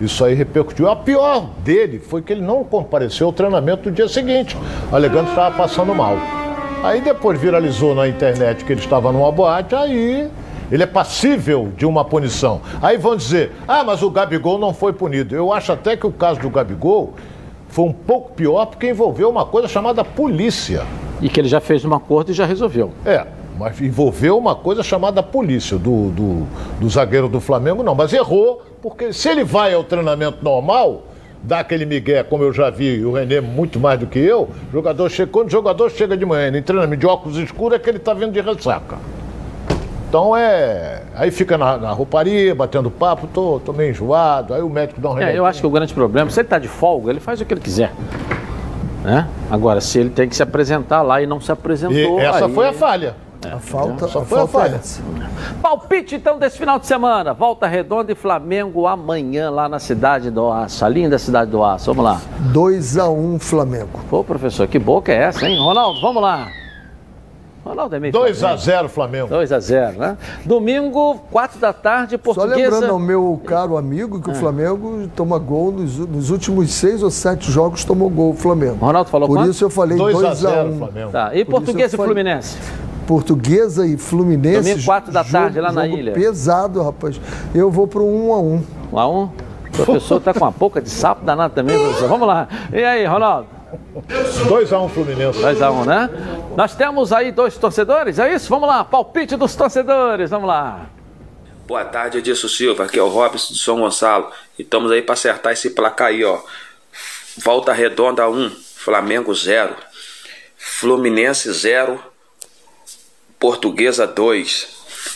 Isso aí repercutiu. A pior dele foi que ele não compareceu ao treinamento no dia seguinte, alegando que estava passando mal. Aí depois viralizou na internet que ele estava numa boate, aí ele é passível de uma punição. Aí vão dizer, ah, mas o Gabigol não foi punido. Eu acho até que o caso do Gabigol foi um pouco pior porque envolveu uma coisa chamada polícia. E que ele já fez um acordo e já resolveu. É, mas envolveu uma coisa chamada polícia, do, do, do zagueiro do Flamengo, não. Mas errou, porque se ele vai ao treinamento normal, dá aquele migué, como eu já vi, e o Renê muito mais do que eu, jogador chega, quando o jogador chega de manhã em treinamento de óculos escuros, é que ele está vindo de ressaca. Então é. Aí fica na, na rouparia, batendo papo, tô, tô meio enjoado, aí o médico dá um É, eu acho que o grande problema, se ele está de folga, ele faz o que ele quiser. Né? Agora, se ele tem que se apresentar lá e não se apresentou. E essa aí- foi a falha. A falta, Só a foi a falta é falha. essa. Palpite então desse final de semana. Volta Redonda e Flamengo amanhã lá na cidade do Aço. A linda cidade do Aço. Vamos lá. 2x1 Flamengo. Pô, professor, que boca é essa, hein? Ronaldo, vamos lá. Ronaldo é meio 2x0 Flamengo. 2x0, né? Domingo, 4 da tarde, Só Portuguesa. lembrando ao meu caro amigo que o Ah. Flamengo toma gol nos, nos últimos seis ou sete jogos tomou gol o Flamengo. Ronaldo falou Por quanto? isso eu falei 2 a 2 a 0 1 Flamengo. Tá, e Por Portuguesa e falei- Fluminense? Portuguesa e Fluminense. Domingo, quatro da tarde, lá na jogo ilha. Pesado, rapaz. Eu vou pro 1 a 1 1 a 1 O professor tá com uma boca de sapo danado também, professor. Vamos lá. E aí, Ronaldo? 2x1 Fluminense. 2x1, né? Nós temos aí dois torcedores, é isso? Vamos lá, palpite dos torcedores, vamos lá. Boa tarde, Edilson Silva. Aqui é o Robson de São Gonçalo. E estamos aí para acertar esse placar aí, ó. Volta Redonda 1, Flamengo 0. Fluminense 0. Portuguesa 2.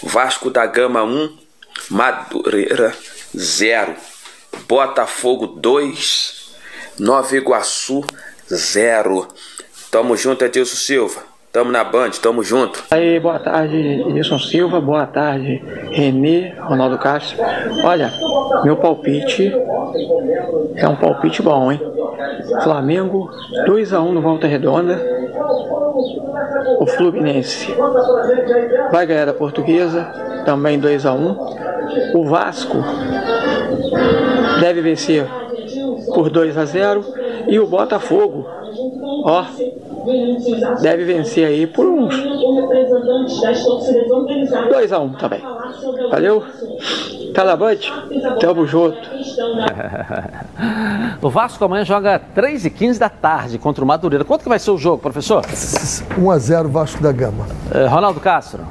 Vasco da Gama 1. Madureira 0. Botafogo 2. Nova Iguaçu 0. Tamo junto, Edilson Silva. Tamo na Band, tamo junto. Aí, boa tarde, Edilson Silva, boa tarde, Renê, Ronaldo Castro. Olha, meu palpite é um palpite bom, hein? Flamengo 2x1 no Volta Redonda. O Fluminense vai ganhar da Portuguesa, também 2x1. O Vasco deve vencer por 2 a 0 e o Botafogo, ó, deve vencer aí por uns 2 a 1 também. Valeu? Tá na Band? Tamo junto. o Vasco amanhã joga 3 e 15 da tarde contra o Madureira. Quanto que vai ser o jogo, professor? 1 a 0 Vasco da Gama. Eh, Ronaldo Castro.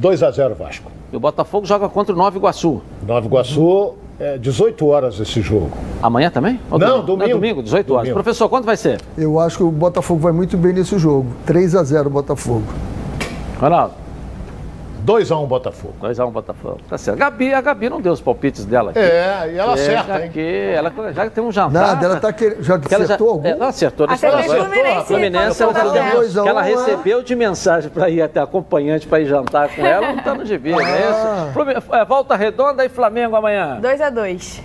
2x0 Vasco. E o Botafogo joga contra o Nova Iguaçu. Nova Iguaçu, é 18 horas esse jogo. Amanhã também? Ou Não, domingo. É domingo, 18 horas. Domingo. Professor, quanto vai ser? Eu acho que o Botafogo vai muito bem nesse jogo. 3 a 0 Botafogo. Ronaldo. 2x1 Botafogo. 2x1 Botafogo. Tá certo. Gabi, a Gabi não deu os palpites dela aqui. É, e ela acerta, já hein? Que ela já tem um jantar. Nada, ela tá querendo. Já que ela acertou algum? Ela acertou. deixa Acertou eu falar. Fluminense, A Fluminense, ela, quando falou for dois a que ela um, recebeu de mensagem para ir até acompanhante para ir jantar com ela, não tá no gibi, não é Ah. isso? Flumi- é, Volta Redonda e Flamengo amanhã. 2x2.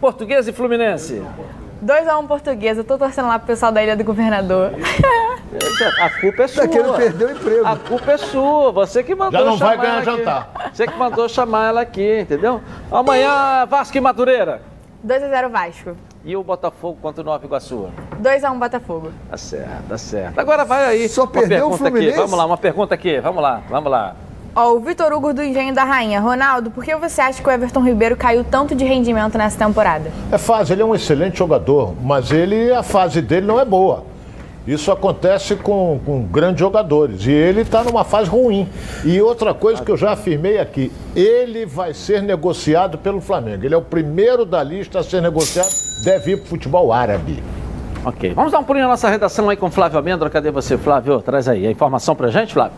Português e Fluminense. 2x1 português. Eu tô torcendo lá pro pessoal da Ilha do Governador. A culpa é sua. Querendo perder o emprego. A culpa é sua. Você que mandou Já não vai chamar ganhar jantar. Você que mandou chamar ela aqui, entendeu? Amanhã, Vasco e Madureira. 2x0 Vasco. E o Botafogo contra o Nova Iguaçu. 2x1 Botafogo. Tá certo, tá certo. Agora vai aí. Só uma perdeu o pergunta aqui. Fluminense? Vamos lá, uma pergunta aqui. Vamos lá, vamos lá. Ó, o Vitor Hugo do Engenho da Rainha. Ronaldo, por que você acha que o Everton Ribeiro caiu tanto de rendimento nessa temporada? É fase, ele é um excelente jogador, mas ele a fase dele não é boa. Isso acontece com, com grandes jogadores e ele está numa fase ruim. E outra coisa que eu já afirmei aqui, ele vai ser negociado pelo Flamengo. Ele é o primeiro da lista a ser negociado, deve ir para o futebol árabe. Ok, vamos dar um pulinho na nossa redação aí com Flávio Amêndola. Cadê você, Flávio? Traz aí a informação pra gente, Flávio.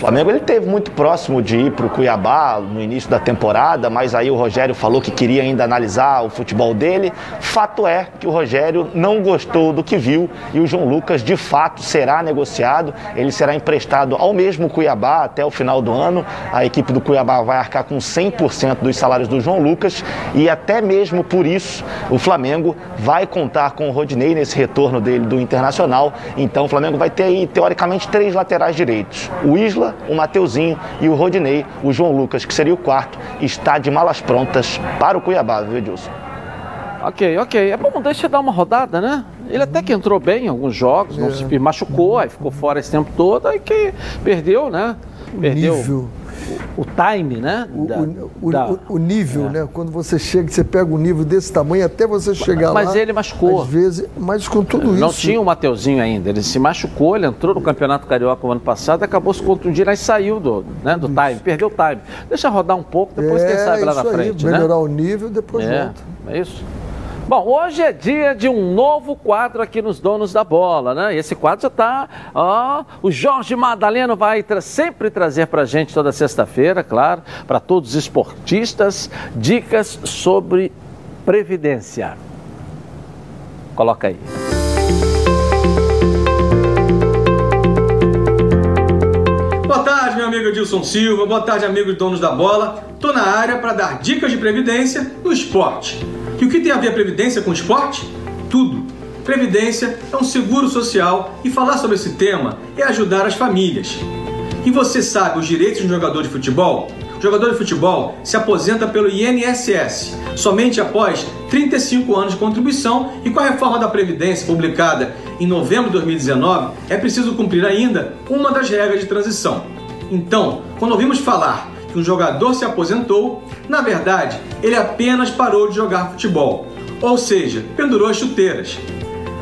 Flamengo ele teve muito próximo de ir para o Cuiabá no início da temporada, mas aí o Rogério falou que queria ainda analisar o futebol dele. Fato é que o Rogério não gostou do que viu e o João Lucas de fato será negociado. Ele será emprestado ao mesmo Cuiabá até o final do ano. A equipe do Cuiabá vai arcar com 100% dos salários do João Lucas e até mesmo por isso o Flamengo vai contar com o Rodinei nesse retorno dele do Internacional. Então o Flamengo vai ter aí teoricamente três laterais direitos: o Isla, o Mateuzinho e o Rodinei. O João Lucas, que seria o quarto, está de malas prontas para o Cuiabá, viu, Edilson? Ok, ok. É bom, deixa eu dar uma rodada, né? Ele até que entrou bem em alguns jogos, não se machucou, aí ficou fora esse tempo todo, aí que perdeu, né? Perdeu nível. O, o time, né? Da- O, da- o- o nível, né? Quando você chega, você pega um nível desse tamanho até você chegar lá. Mas ele machucou. Às vezes, mas com tudo não isso. tinha o Mateuzinho ainda. Ele se machucou, ele entrou no Campeonato Carioca o ano passado, acabou se contundindo, aí saiu do, né, do time, perdeu o time. Deixa rodar um pouco, depois quem É, sabe lá na isso aí, frente, né? melhorar o nível e depois É, volta. é isso. Bom, hoje é dia de um novo quadro aqui nos Donos da Bola, né? Esse quadro já está. Ó, o Jorge Madaleno vai tra- sempre trazer para gente toda sexta-feira, claro, para todos os esportistas, dicas sobre previdência. Coloca aí. Boa tarde, meu amigo Edilson Silva. Boa tarde, amigos donos da bola. Tô na área para dar dicas de previdência no esporte. E o que tem a ver a previdência com o esporte? Tudo. Previdência é um seguro social e falar sobre esse tema é ajudar as famílias. E você sabe os direitos de um jogador de futebol? O jogador de futebol se aposenta pelo INSS somente após 35 anos de contribuição e com a reforma da Previdência publicada em novembro de 2019, é preciso cumprir ainda uma das regras de transição. Então, quando ouvimos falar que um jogador se aposentou, na verdade, ele apenas parou de jogar futebol, ou seja, pendurou as chuteiras.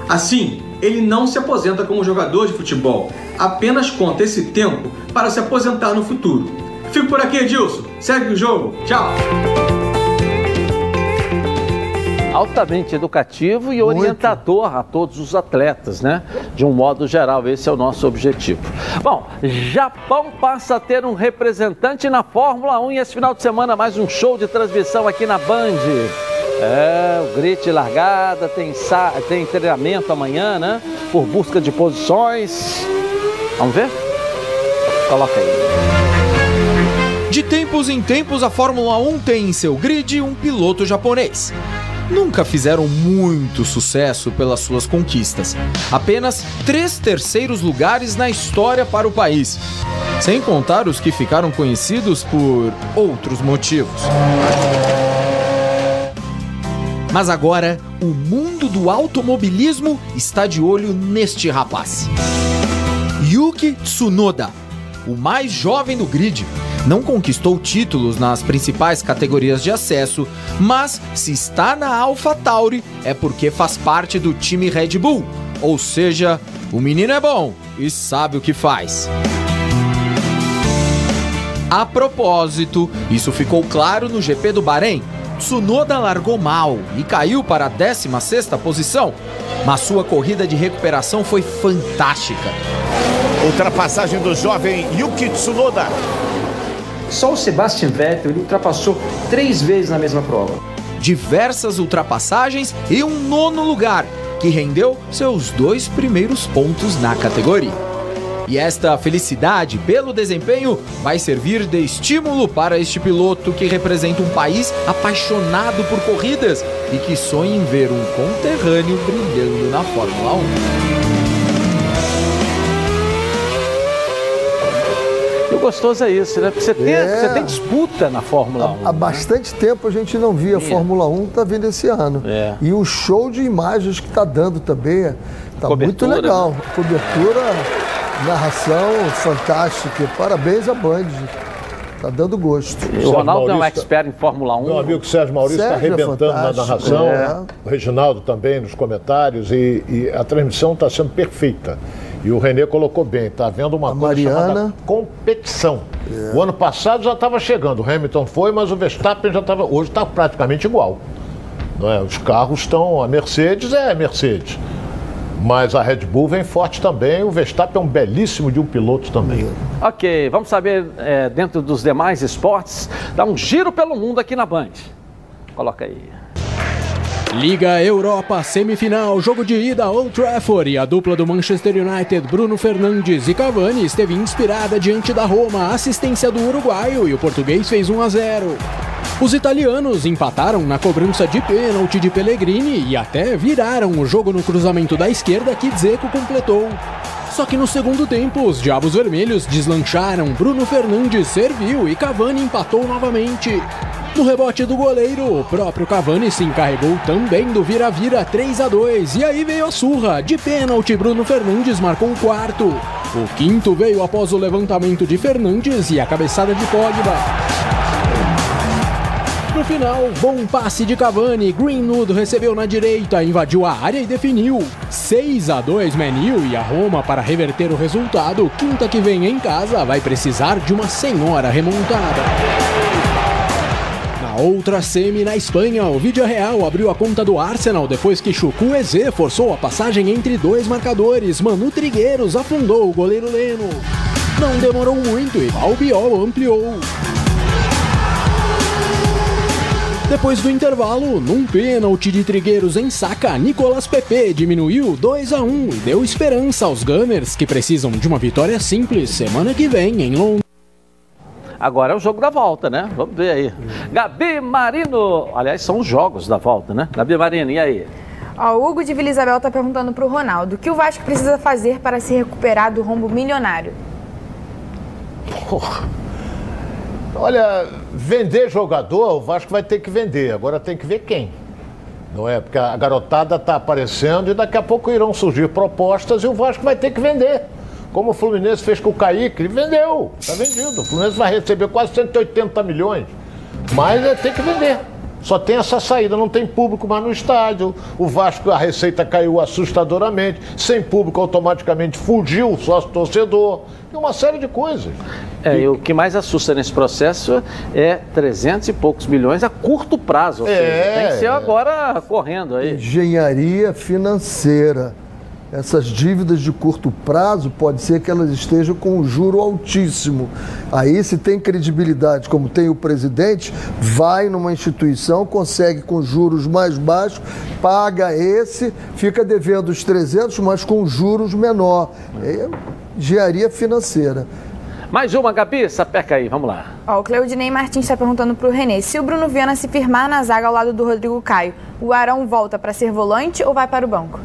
Assim, ele não se aposenta como jogador de futebol, apenas conta esse tempo para se aposentar no futuro. Fico por aqui, Edilson. Segue o jogo. Tchau. Altamente educativo e orientador a todos os atletas, né? De um modo geral, esse é o nosso objetivo. Bom, Japão passa a ter um representante na Fórmula 1 e esse final de semana mais um show de transmissão aqui na Band. É, o grid largada, tem, sa- tem treinamento amanhã, né? Por busca de posições. Vamos ver? Coloca aí. De tempos em tempos, a Fórmula 1 tem em seu grid um piloto japonês. Nunca fizeram muito sucesso pelas suas conquistas. Apenas três terceiros lugares na história para o país. Sem contar os que ficaram conhecidos por outros motivos. Mas agora, o mundo do automobilismo está de olho neste rapaz. Yuki Tsunoda, o mais jovem do grid, não conquistou títulos nas principais categorias de acesso, mas se está na AlphaTauri é porque faz parte do time Red Bull, ou seja, o menino é bom e sabe o que faz. A propósito, isso ficou claro no GP do Bahrein. Tsunoda largou mal e caiu para a 16ª posição, mas sua corrida de recuperação foi fantástica. Ultrapassagem do jovem Yuki Tsunoda. Só o Sebastian Vettel ultrapassou três vezes na mesma prova. Diversas ultrapassagens e um nono lugar, que rendeu seus dois primeiros pontos na categoria. E esta felicidade pelo desempenho vai servir de estímulo para este piloto que representa um país apaixonado por corridas e que sonha em ver um conterrâneo brilhando na Fórmula 1. O gostoso é isso, né? Porque você tem, É. você tem disputa na Fórmula 1. Há bastante tempo a gente não via a Fórmula 1, tá vindo esse ano. É. E o show de imagens que tá dando também é- tá muito Cobertura, legal. né? Cobertura, narração fantástica. Parabéns à Band. Tá dando gosto. O Ronaldo é um expert em Fórmula 1. Meu amigo Sérgio Maurício está é arrebentando na fantástico, narração. é. O Reginaldo também nos comentários. E, e a transmissão está sendo perfeita. E o Renê colocou bem, está havendo uma coisa Mariana. chamada competição. É. O ano passado já estava chegando, o Hamilton foi, mas o Verstappen já estava. Hoje está praticamente igual. Não é? Os carros estão. A Mercedes é Mercedes. Mas a Red Bull vem forte também. O Verstappen é um belíssimo de um piloto também. Ok, vamos saber é, dentro dos demais esportes, dá um giro pelo mundo aqui na Band. Coloca aí. Liga Europa, semifinal, jogo de ida Old Trafford e a dupla do Manchester United, Bruno Fernandes e Cavani, esteve inspirada diante da Roma, assistência do uruguaio e o português fez 1 a 0. Os italianos empataram na cobrança de pênalti de Pellegrini e até viraram o jogo no cruzamento da esquerda que Dzeko completou. Só que no segundo tempo, os Diabos Vermelhos deslancharam, Bruno Fernandes serviu e Cavani empatou novamente. No rebote do goleiro, o próprio Cavani se encarregou também do vira-vira 3 a 2 e aí veio a surra. De pênalti, Bruno Fernandes marcou o quarto. O quinto veio após o levantamento de Fernandes e a cabeçada de Pogba. No final, bom passe de Cavani, Greenwood recebeu na direita, invadiu a área e definiu. 6 a 2 Menil e a Roma para reverter o resultado. Quinta que vem em casa vai precisar de uma senhora remontada. Outra semi na Espanha, o Vídeo Real abriu a conta do Arsenal depois que Chukwueze forçou a passagem entre dois marcadores. Manu Trigueiros afundou o goleiro Leno. Não demorou muito e Albiol ampliou. Depois do intervalo, num pênalti de Trigueiros em saca, Nicolas Pepe diminuiu 2 a 1 e deu esperança aos Gunners que precisam de uma vitória simples semana que vem em Londres. Agora é o jogo da volta, né? Vamos ver aí. Gabi Marino. Aliás, são os jogos da volta, né? Gabi Marino, e aí? Ó, o Hugo de Vila Isabel está perguntando para o Ronaldo o que o Vasco precisa fazer para se recuperar do rombo milionário. Porra. Olha, vender jogador, o Vasco vai ter que vender. Agora tem que ver quem. Não é? Porque a garotada está aparecendo e daqui a pouco irão surgir propostas e o Vasco vai ter que vender. Como o Fluminense fez com o Kaique, ele vendeu, está vendido. O Fluminense vai receber quase 180 milhões. Mas é, tem que vender. Só tem essa saída, não tem público mais no estádio. O Vasco, a receita caiu assustadoramente. Sem público, automaticamente fugiu o sócio torcedor. E uma série de coisas. É, e o que mais assusta nesse processo é 300 e poucos milhões a curto prazo. Ou É. seja, tem que ser agora correndo aí. Engenharia financeira. Essas dívidas de curto prazo pode ser que elas estejam com um juro altíssimo. Aí, se tem credibilidade, como tem o presidente, vai numa instituição, consegue com juros mais baixos, paga esse, fica devendo os 300, mas com juros menor. É engenharia financeira. Mais uma, Gabi, sapeca aí, vamos lá. Ó, o Cleudinei Martins está perguntando para o Renê se o Bruno Viana se firmar na zaga ao lado do Rodrigo Caio, o Arão volta para ser volante ou vai para o banco?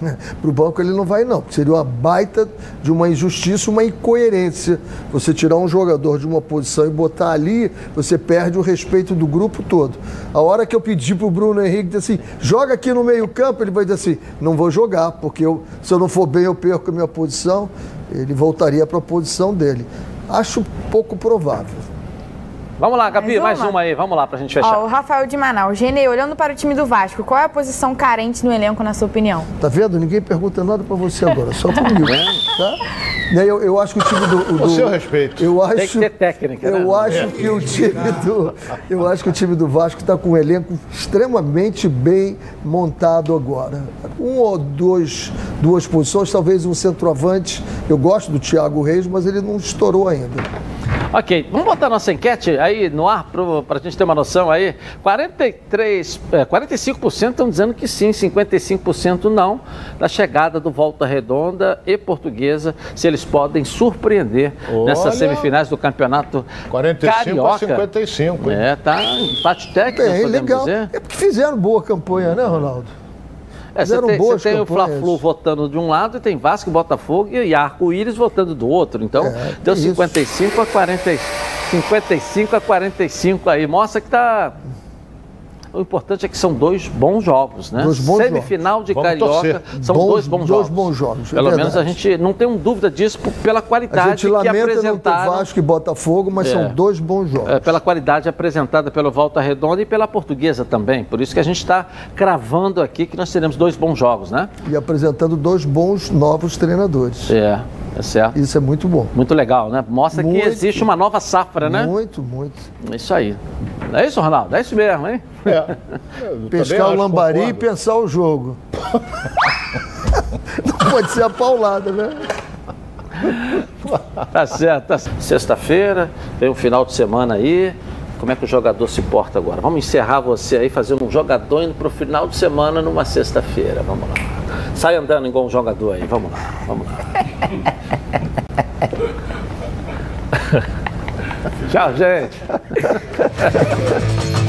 Para o banco ele não vai, não. Seria uma baita de uma injustiça, uma incoerência. Você tirar um jogador de uma posição e botar ali, você perde o respeito do grupo todo. A hora que eu pedi para o Bruno Henrique assim, joga aqui no meio-campo, ele vai dizer assim: não vou jogar, porque eu, se eu não for bem, eu perco a minha posição. Ele voltaria para a posição dele. Acho pouco provável. Vamos lá, Gabi, Mais mais uma? uma aí, vamos lá pra gente fechar. Ó, o Rafael de Manaus. Renê, olhando para o time do Vasco, qual é a posição carente no elenco, na sua opinião? Tá vendo? Ninguém pergunta nada para você agora, só comigo. Tá? Né, Eu, eu acho que o time do. O do seu respeito. Eu acho, Tem que ter técnica, Eu né? acho que o time do. Eu acho que o time do Vasco está com um elenco extremamente bem montado agora. Um ou dois, duas posições, talvez um centroavante. Eu gosto do Thiago Reis, mas ele não estourou ainda. Ok, vamos botar nossa enquete aí no ar para a gente ter uma noção aí. 43, é, 45% estão dizendo que sim, 55% não, da chegada do Volta Redonda e Portuguesa, se eles podem surpreender nessas Olha. semifinais do campeonato 45 carioca. a 55, hein? É, tá empate técnico, Bem, podemos legal. dizer. É porque fizeram boa campanha, né, Ronaldo? É, você tem, boas tem o. Fla-Flu votando de um lado e tem Vasco Botafogo e Arco-Íris votando do outro. Então, É, deu tem isso. 55 a 40, 55 a 45 aí. Mostra que tá. O importante é que são dois bons jogos, né? Dois bons Semifinal de Vamos Carioca torcer. são Bons- dois bons dois jogos. bons jogos, é Pelo menos a gente não tem um dúvida disso pela A qualidade gente que lamenta não ter apresentaram. Vasco e Botafogo, mas É. são dois bons jogos. É, pela qualidade apresentada pelo Volta Redonda e pela Portuguesa também. Por isso que a gente está cravando aqui que nós teremos dois bons jogos, né? E apresentando dois bons novos treinadores. É, é certo. Isso é muito bom. Muito legal, né? Mostra que Muito. existe uma nova safra, né? Muito, muito. É Isso aí. É isso, Ronaldo? É isso mesmo, hein? É. Pescar o lambari e pensar o jogo. Não pode ser a paulada, né? Tá certo. Tá... Sexta-feira, tem um final de semana aí. Como é que o jogador se porta agora? Vamos encerrar você aí fazendo um jogador indo pro final de semana numa sexta-feira. Vamos lá. Sai andando igual um jogador aí. Vamos lá. Vamos lá. Tchau, gente.